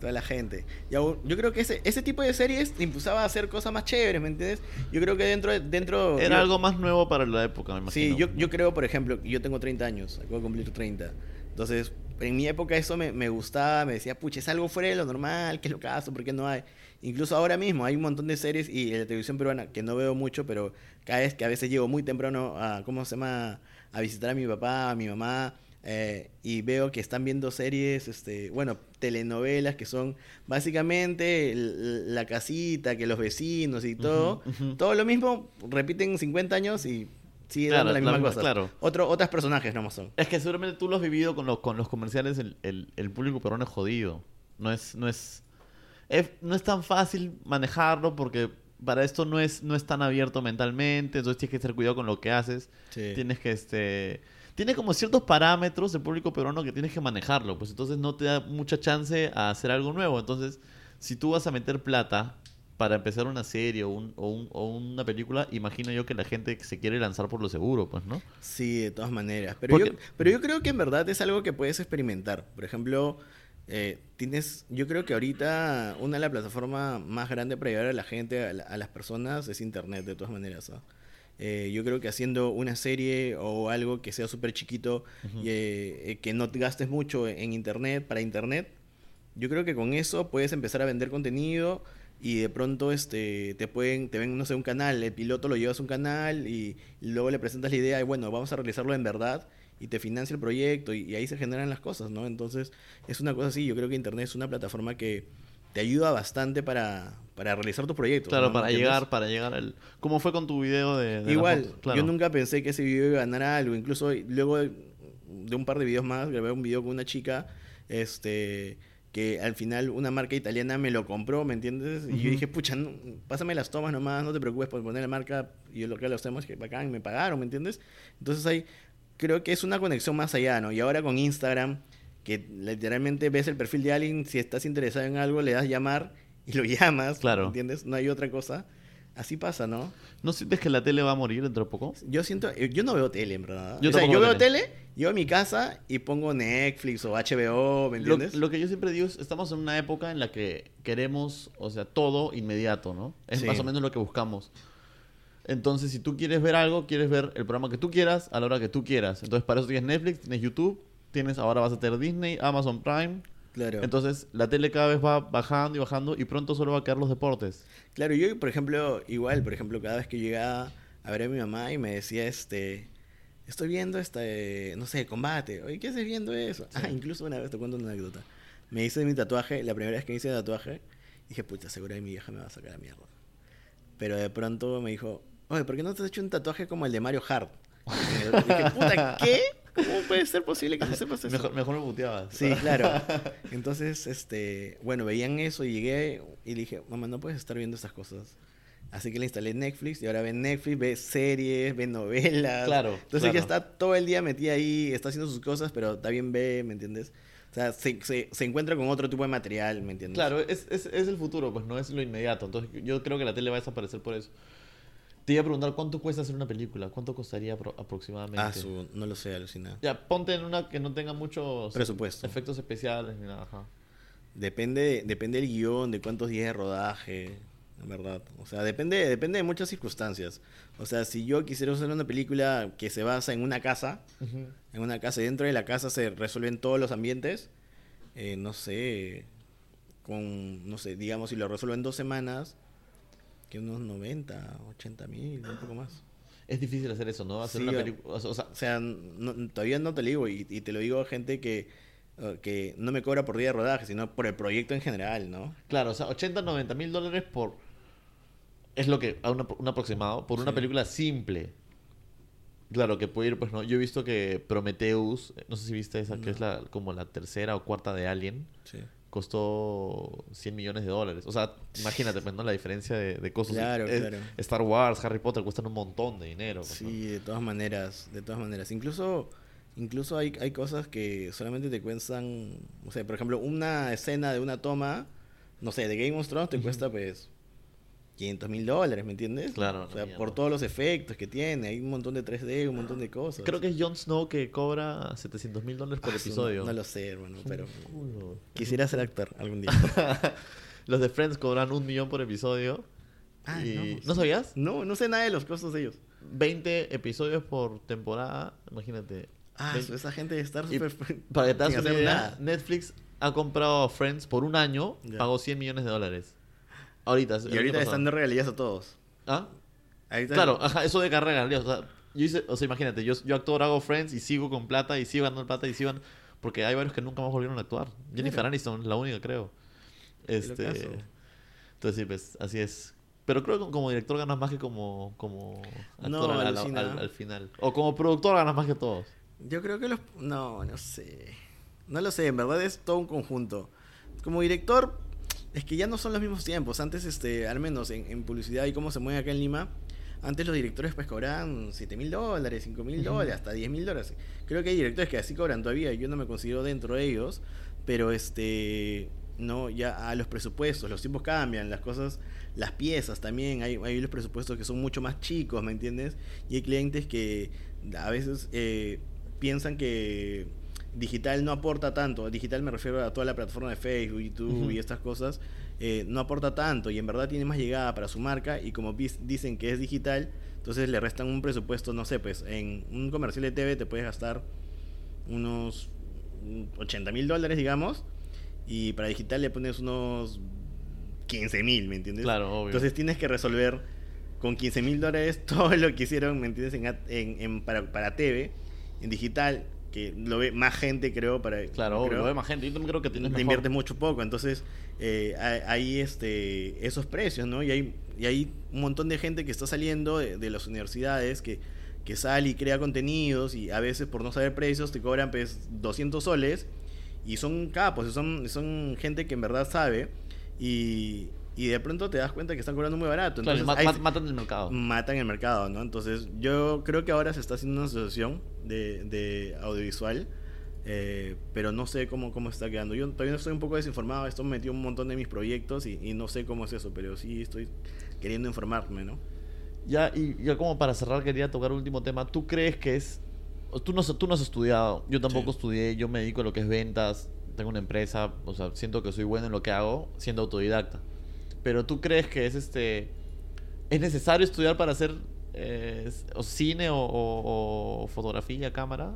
Speaker 2: Toda la gente. Y aún- yo creo que ese, ese tipo de series te impulsaba a hacer cosas más chéveres, ¿me entiendes? Yo creo que dentro... de- dentro
Speaker 1: Era
Speaker 2: yo-
Speaker 1: algo más nuevo para la época, me imagino.
Speaker 2: Sí, yo, yo creo, por ejemplo, yo tengo 30 años, acabo de cumplir 30. Entonces, en mi época eso me, me gustaba, me decía, pucha, es algo fuera de lo normal, ¿qué es lo caso? ¿Por qué no hay? Incluso ahora mismo hay un montón de series y en la televisión peruana, que no veo mucho, pero cada vez que a veces llego muy temprano a, ¿cómo se llama? A visitar a mi papá, a mi mamá, eh, y veo que están viendo series, este, bueno, telenovelas que son básicamente la casita, que los vecinos y todo. Todo lo mismo, repiten 50 años y sigue
Speaker 1: Claro,
Speaker 2: dando la
Speaker 1: la
Speaker 2: misma
Speaker 1: misma-
Speaker 2: cosa.
Speaker 1: claro.
Speaker 2: Otro, otros personajes nomás son.
Speaker 1: Es que seguramente tú lo has vivido con los, con los comerciales, el, el, el público peruano es jodido. No es, no es, es- no es tan fácil manejarlo porque para esto no es, no es tan abierto mentalmente, entonces tienes que tener cuidado con lo que haces.
Speaker 2: Sí.
Speaker 1: Tienes que, este... Tiene como ciertos parámetros el público peruano que tienes que manejarlo, pues entonces no te da mucha chance a hacer algo nuevo. Entonces, si tú vas a meter plata para empezar una serie o, un- o un- o una película, imagino yo que la gente se quiere lanzar por lo seguro, pues, ¿no?
Speaker 2: Sí, de todas maneras. Pero yo, pero yo creo que en verdad es algo que puedes experimentar. Por ejemplo, eh, tienes, yo creo que ahorita una de las plataformas más grandes para llegar a la gente, a, la- a las personas, es Internet, de todas maneras. ¿ah? Eh, yo creo que haciendo una serie o algo que sea súper chiquito y eh, eh, que no te gastes mucho en Internet, para Internet, yo creo que con eso puedes empezar a vender contenido y de pronto este te pueden te ven no sé un canal el piloto lo llevas a un canal y, y luego le presentas la idea y bueno vamos a realizarlo en verdad y te financia el proyecto y, y ahí se generan las cosas no entonces es una cosa así yo creo que internet es una plataforma que te ayuda bastante para, para realizar tus proyectos
Speaker 1: Claro,
Speaker 2: ¿no?
Speaker 1: para
Speaker 2: ¿Me entiendes?
Speaker 1: llegar, para llegar al... ¿Cómo fue con tu video de, de
Speaker 2: Igual?
Speaker 1: Claro.
Speaker 2: yo nunca pensé que ese video iba a ganar algo. Incluso luego de, de un par de videos más, grabé un video con una chica, este que al final una marca italiana me lo compró, ¿me entiendes? Y yo
Speaker 1: Ujú.
Speaker 2: dije, pucha, no- pásame las tomas nomás, no te preocupes por poner la marca y lo que lo hacemos que bacán, me pagaron, ¿me entiendes? Entonces ahí creo que es una conexión más allá, ¿no? Y ahora con Instagram, que literalmente ves el perfil de alguien, si estás interesado en algo, le das llamar y lo llamas,
Speaker 1: Claro.
Speaker 2: ¿me entiendes? No hay otra cosa. Así pasa, ¿no?
Speaker 1: ¿No sientes que la tele va a morir dentro de poco?
Speaker 2: Yo siento, yo no veo tele en verdad.
Speaker 1: Yo
Speaker 2: o sea, yo
Speaker 1: veo
Speaker 2: tele, yo a mi casa y pongo Netflix o HBO, ¿me
Speaker 1: Lo,
Speaker 2: entiendes?
Speaker 1: lo que yo siempre digo es, estamos en una época en la que queremos, o sea, todo inmediato, ¿no? Es
Speaker 2: Sí.
Speaker 1: más o menos lo que buscamos. Entonces, si tú quieres ver algo, quieres ver el programa que tú quieras a la hora que tú quieras. Entonces, para eso tienes Netflix, tienes YouTube, tienes ahora vas a tener Disney, Amazon Prime.
Speaker 2: claro.
Speaker 1: Entonces, la tele cada vez va bajando y bajando y pronto solo va a quedar los deportes.
Speaker 2: claro, yo por ejemplo, igual, por ejemplo, cada vez que llegaba a ver a mi mamá y me decía, este, estoy viendo este, no sé, combate. Oye, ¿qué haces viendo eso? Ah, incluso una vez te cuento una anécdota. Me hice mi tatuaje, la primera vez que me hice el tatuaje, dije, pucha, seguro que mi vieja me va a sacar la mierda. Pero de pronto me dijo, oye, ¿por qué no te has hecho un tatuaje como el de Mario Hart? Y dije, puta, ¿qué? ¿Cómo puede ser posible que no sepas eso?
Speaker 1: Mejor, mejor me puteabas.
Speaker 2: Sí, claro. Entonces, este, bueno, veían eso y llegué y le dije, mamá, no puedes estar viendo estas cosas. Así que le instalé Netflix y ahora ve Netflix, ve series, ve novelas.
Speaker 1: Claro,
Speaker 2: Entonces
Speaker 1: claro.
Speaker 2: ya está todo el día metida ahí, está haciendo sus cosas, pero también ve, ¿me entiendes? O sea, se, se, se encuentra con otro tipo de material, ¿me entiendes?
Speaker 1: Claro, es, es, es el futuro, pues no es lo inmediato. Entonces yo creo que la tele va a desaparecer por eso. Te iba a preguntar cuánto cuesta hacer una película, cuánto costaría apro- aproximadamente.
Speaker 2: Ah, su, no lo sé, alucina.
Speaker 1: Ya, ponte en una que no tenga muchos
Speaker 2: Presupuesto.
Speaker 1: efectos especiales ni nada. ajá.
Speaker 2: Depende, depende del guion, de cuántos días de rodaje, en verdad. O sea, depende, depende de muchas circunstancias. O sea, si yo quisiera hacer una película que se basa en una casa, en una casa y dentro de la casa se resuelven todos los ambientes, eh, no sé, con, no sé, digamos, si lo resuelvo en dos semanas, que unos 90, 80 mil, un poco más.
Speaker 1: es difícil hacer eso, ¿no? Hacer
Speaker 2: Sí,
Speaker 1: una película. O sea,
Speaker 2: O sea, no- todavía no te lo digo y, y te lo digo a gente que, eh, que no me cobra por día de rodaje, sino por el proyecto en general, ¿no?
Speaker 1: claro, o sea, 80, 90 mil dólares por. Es lo que. A una- un aproximado. Por una película simple. Claro, que puede ir, pues no. Yo he visto que Prometheus, no sé si viste esa, que es la como la tercera o cuarta de Alien,
Speaker 2: Sí.
Speaker 1: Costó 100 millones de dólares. O sea, imagínate, pues, ¿no? La diferencia de, de costos.
Speaker 2: Claro, claro.
Speaker 1: Star Wars, Harry Potter cuestan un montón de dinero. pues, ¿no?
Speaker 2: Sí, de todas maneras, de todas maneras. Incluso, incluso hay, hay cosas que solamente te cuestan, o sea, por ejemplo, una escena de una toma, no sé, de Game of Thrones te cuesta pues 500 mil dólares, ¿me entiendes?
Speaker 1: Claro,
Speaker 2: O sea,
Speaker 1: mierda.
Speaker 2: por todos los efectos que tiene, hay un montón de 3D, un montón de cosas.
Speaker 1: Creo que es Jon Snow que cobra 700 mil dólares por
Speaker 2: Ah,
Speaker 1: episodio.
Speaker 2: No, lo sé, hermano, pero
Speaker 1: Culo.
Speaker 2: quisiera ser actor algún día.
Speaker 1: Los de Friends cobran un millón por episodio.
Speaker 2: Ah,
Speaker 1: y...
Speaker 2: no,
Speaker 1: ¿No sabías?
Speaker 2: No, no sé nada de los costos de ellos.
Speaker 1: 20 episodios por temporada, imagínate.
Speaker 2: Ah,
Speaker 1: Veinte-
Speaker 2: esa gente de estar súper...
Speaker 1: Para que te hagas una idea,
Speaker 2: nada.
Speaker 1: Netflix ha comprado a Friends por un año, pagó 100 millones de dólares. Ahorita.
Speaker 2: Y ahorita están de regalías a todos.
Speaker 1: ¿Ah?
Speaker 2: Ahorita-
Speaker 1: Claro, ajá, eso de carrera, o sea, yo hice, o sea, imagínate, yo, yo actor hago Friends y sigo con plata y sigo ganando plata y sigo, porque hay varios que nunca más volvieron a actuar. Jennifer. Aniston es la única, creo. Este, entonces sí, pues, así es. Pero creo que como director ganas más que como, como actor
Speaker 2: No,
Speaker 1: al, al-
Speaker 2: alucina.
Speaker 1: al- al final. O como productor ganas más que todos.
Speaker 2: Yo creo que los... No, no sé. No lo sé, en verdad es todo un conjunto. Como director, es que ya no son los mismos tiempos. Antes, este, al menos en, en publicidad y cómo se mueve acá en Lima, antes los directores pues cobraban 7 mil dólares, 5 mil dólares, hasta 10 mil dólares. Creo que hay directores que así cobran todavía, yo no me considero dentro de ellos, pero este... No, ya a los presupuestos, los tiempos cambian, las cosas, las piezas también, hay, hay los presupuestos que son mucho más chicos, ¿me entiendes? Y hay clientes que a veces eh, piensan que digital no aporta tanto. Digital me refiero a toda la plataforma de Facebook, YouTube y estas cosas. eh, no aporta tanto y en verdad tiene más llegada para su marca y como dicen que es digital, entonces le restan un presupuesto, no sé, pues en un comercial de TV te puedes gastar unos 80 mil dólares, digamos, y para digital le pones unos 15 mil, ¿me entiendes?
Speaker 1: Claro, obvio.
Speaker 2: Entonces tienes que resolver con 15 mil dólares todo lo que hicieron, ¿me entiendes? En, en- en- para, para TV, en digital, que lo ve más gente, creo, para...
Speaker 1: Claro,
Speaker 2: creo,
Speaker 1: lo ve más gente. Yo también creo que tienes
Speaker 2: te inviertes mucho poco, entonces eh, hay, hay, este, esos precios, ¿no? Y hay, y hay un montón de gente que está saliendo de, de las universidades que, que sale y crea contenidos y a veces por no saber precios te cobran pues 200 soles y son capos, son, son gente que en verdad sabe y, y de pronto te das cuenta que están cobrando muy barato.
Speaker 1: Claro,
Speaker 2: Entonces, hay-
Speaker 1: matan el mercado.
Speaker 2: matan el mercado, ¿no? Entonces, yo creo que ahora se está haciendo una asociación de, de audiovisual, eh, pero no sé cómo, cómo está quedando. Yo todavía estoy un poco desinformado, esto me metió un montón de mis proyectos y, y no sé cómo es eso, pero sí estoy queriendo informarme, ¿no?
Speaker 1: Ya, y ya como para cerrar, quería tocar un último tema. ¿Tú crees que es.? Tú no, has- tú no has estudiado, yo tampoco
Speaker 2: Sí.
Speaker 1: estudié, yo me dedico a lo que es ventas, tengo una empresa, o sea, siento que soy bueno en lo que hago, siendo autodidacta. Pero tú crees que es este. ¿Es necesario estudiar para hacer eh, o cine o, o- o fotografía, cámara?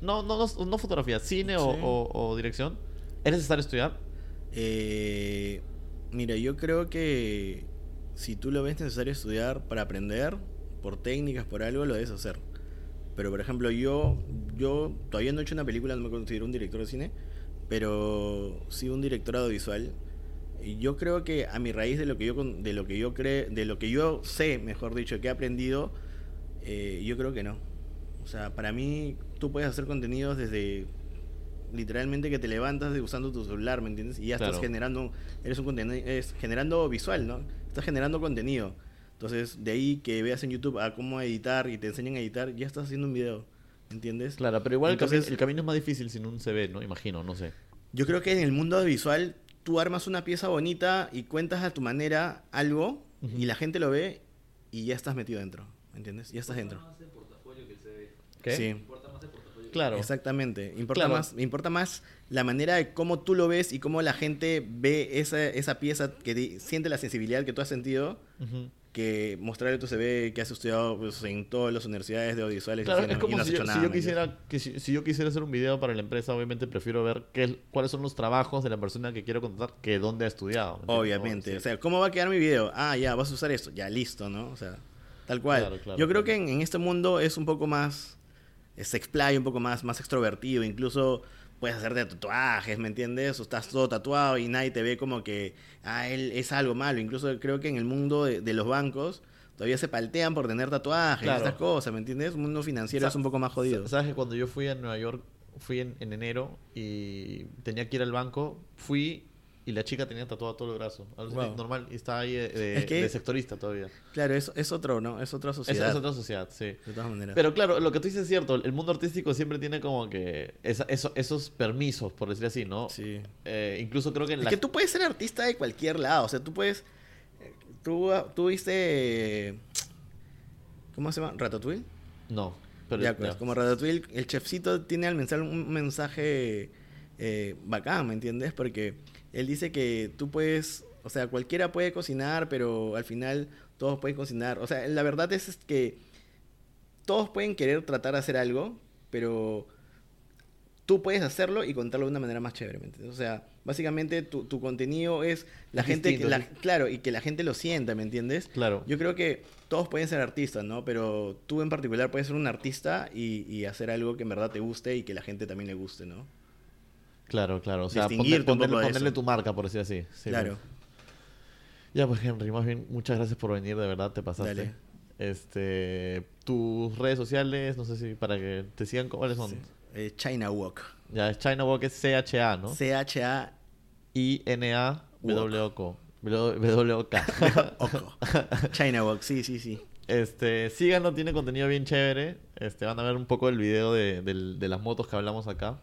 Speaker 1: No, no, no, no fotografía, cine o,
Speaker 2: Sí.
Speaker 1: o- o dirección. ¿Es necesario estudiar?
Speaker 2: Eh, mira, yo creo que si tú lo ves necesario estudiar para aprender, por técnicas, por algo, lo debes hacer. Pero, por ejemplo, yo, yo todavía no he hecho una película, no me considero un director de cine, pero sí un director audiovisual. Yo creo que a mi raíz de lo que yo de lo que yo creo, de lo que yo sé, mejor dicho, que he aprendido, eh, yo creo que no. O sea, para mí tú puedes hacer contenidos desde literalmente que te levantas de usando tu celular, ¿me entiendes? Y ya
Speaker 1: Claro.
Speaker 2: estás generando, eres un contenido, es generando visual, ¿no? Estás generando contenido. Entonces, de ahí que veas en YouTube a cómo editar y te enseñan a editar, ya estás haciendo un video, ¿entiendes?
Speaker 1: Claro, pero igual el,
Speaker 2: Entonces-
Speaker 1: cami- el camino es más difícil sin un CV, ¿no? Imagino, no sé.
Speaker 2: Yo creo que en el mundo visual tú armas una pieza bonita y cuentas a tu manera algo y la gente lo ve y ya estás metido dentro, ¿entiendes? Ya estás dentro.
Speaker 1: ¿Qué?
Speaker 2: Sí.
Speaker 1: Claro.
Speaker 2: Exactamente. Importa
Speaker 1: Claro.
Speaker 2: más, importa más la manera de cómo tú lo ves y cómo la gente ve esa, esa pieza que di- siente la sensibilidad que tú has sentido
Speaker 1: Ujú.
Speaker 2: Que mostrarle tu CV que has estudiado pues, en todas las universidades de audiovisuales y
Speaker 1: Claro,
Speaker 2: cine,
Speaker 1: es
Speaker 2: y
Speaker 1: como
Speaker 2: no has
Speaker 1: si, yo, quisiera que si, si yo quisiera hacer un video para la empresa, obviamente prefiero ver qué, es- cuáles son los trabajos de la persona que quiero contratar que dónde ha estudiado.
Speaker 2: Obviamente.
Speaker 1: Sí.
Speaker 2: O sea, ¿cómo va a quedar mi video? Ah, ya, vas a usar esto. Ya, listo, ¿no? O sea, Tal cual.
Speaker 1: Claro, claro,
Speaker 2: Yo creo que en, en este mundo es un poco más. Se explaya un poco más, más extrovertido. Incluso puedes hacerte tatuajes, ¿me entiendes? O estás todo tatuado y nadie te ve como que. Ah, él es algo malo. Incluso creo que en el mundo de, de los bancos todavía se paltean por tener tatuajes y
Speaker 1: Claro.
Speaker 2: estas cosas, ¿me entiendes? El mundo financiero es un poco más jodido.
Speaker 1: Sabes que cuando yo fui a Nueva York, fui en, en enero y tenía que ir al banco, fui y la chica tenía tatuado todo el brazo. Algo así,
Speaker 2: Wow.
Speaker 1: normal, y estaba ahí de, de-
Speaker 2: Es que-
Speaker 1: de sectorista todavía.
Speaker 2: Claro, es, es otro, ¿no? Es otra sociedad.
Speaker 1: es otra sociedad, sí.
Speaker 2: De todas maneras.
Speaker 1: Pero claro, lo que tú dices es cierto, el mundo artístico siempre tiene como que esa- eso- esos permisos, por decir así, ¿no?
Speaker 2: Sí.
Speaker 1: Eh, incluso creo que en
Speaker 2: Es
Speaker 1: la...
Speaker 2: que tú puedes ser artista de cualquier lado. O sea, tú puedes. eh, Tú, tú viste. ¿Cómo se llama? ¿Ratatouille?
Speaker 1: No, pero...
Speaker 2: ya, pues,
Speaker 1: ya.
Speaker 2: como Ratatouille, el chefcito tiene al mensaje un mensaje eh, bacán, ¿me entiendes? Porque él dice que tú puedes. O sea, cualquiera puede cocinar, pero al final todos pueden cocinar. O sea, la verdad es, que todos pueden querer tratar de hacer algo, pero tú puedes hacerlo y contarlo de una manera más chévere. O sea, básicamente tu, tu contenido es la
Speaker 1: Es
Speaker 2: gente, que
Speaker 1: distinto,
Speaker 2: la-
Speaker 1: sí.
Speaker 2: claro, y que la gente lo sienta, ¿me entiendes?
Speaker 1: Claro.
Speaker 2: Yo creo que todos pueden ser artistas, ¿no? Pero tú en particular puedes ser un artista y, y hacer algo que en verdad te guste y que la gente también le guste, ¿no?
Speaker 1: Claro, claro. O sea, poner- ponerle, tu marca, por decir así. Sí,
Speaker 2: claro.
Speaker 1: pues. Ya, pues Henry, más bien, muchas gracias por venir, de verdad, te pasaste.
Speaker 2: Dale.
Speaker 1: Este, tus redes sociales, no sé si para que te sigan, ¿cuáles son?
Speaker 2: Sí. Eh, China Walk.
Speaker 1: Ya, es China Walk, es C-H-A, ¿no?
Speaker 2: C-H-A
Speaker 1: I-N-A-W-O-K. W-O-K.
Speaker 2: China Walk, sí, sí, sí.
Speaker 1: Este, síganlo, tiene contenido bien chévere. Este, van a ver un poco el video de las motos que hablamos acá.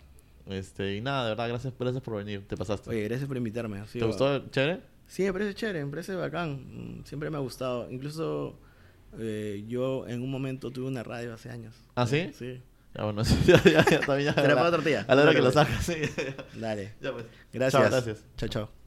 Speaker 1: Este, y nada, de verdad, gracias, gracias por venir, te pasaste.
Speaker 2: Oye, gracias por invitarme.
Speaker 1: ¿Te gustó? ¿Chévere?
Speaker 2: Sí, me parece chévere, me parece bacán. Mm, Siempre me ha gustado. Incluso eh, yo en un momento tuve una radio hace años.
Speaker 1: ¿Ah, sí?
Speaker 2: Sí.
Speaker 1: Ya, bueno, ya, ya, ya, también ya.
Speaker 2: Será para otro día.
Speaker 1: A la hora que lo sacas, sí.
Speaker 2: Dale.
Speaker 1: ya, pues.
Speaker 2: Gracias.
Speaker 1: Chao, gracias.
Speaker 2: Chao, chao.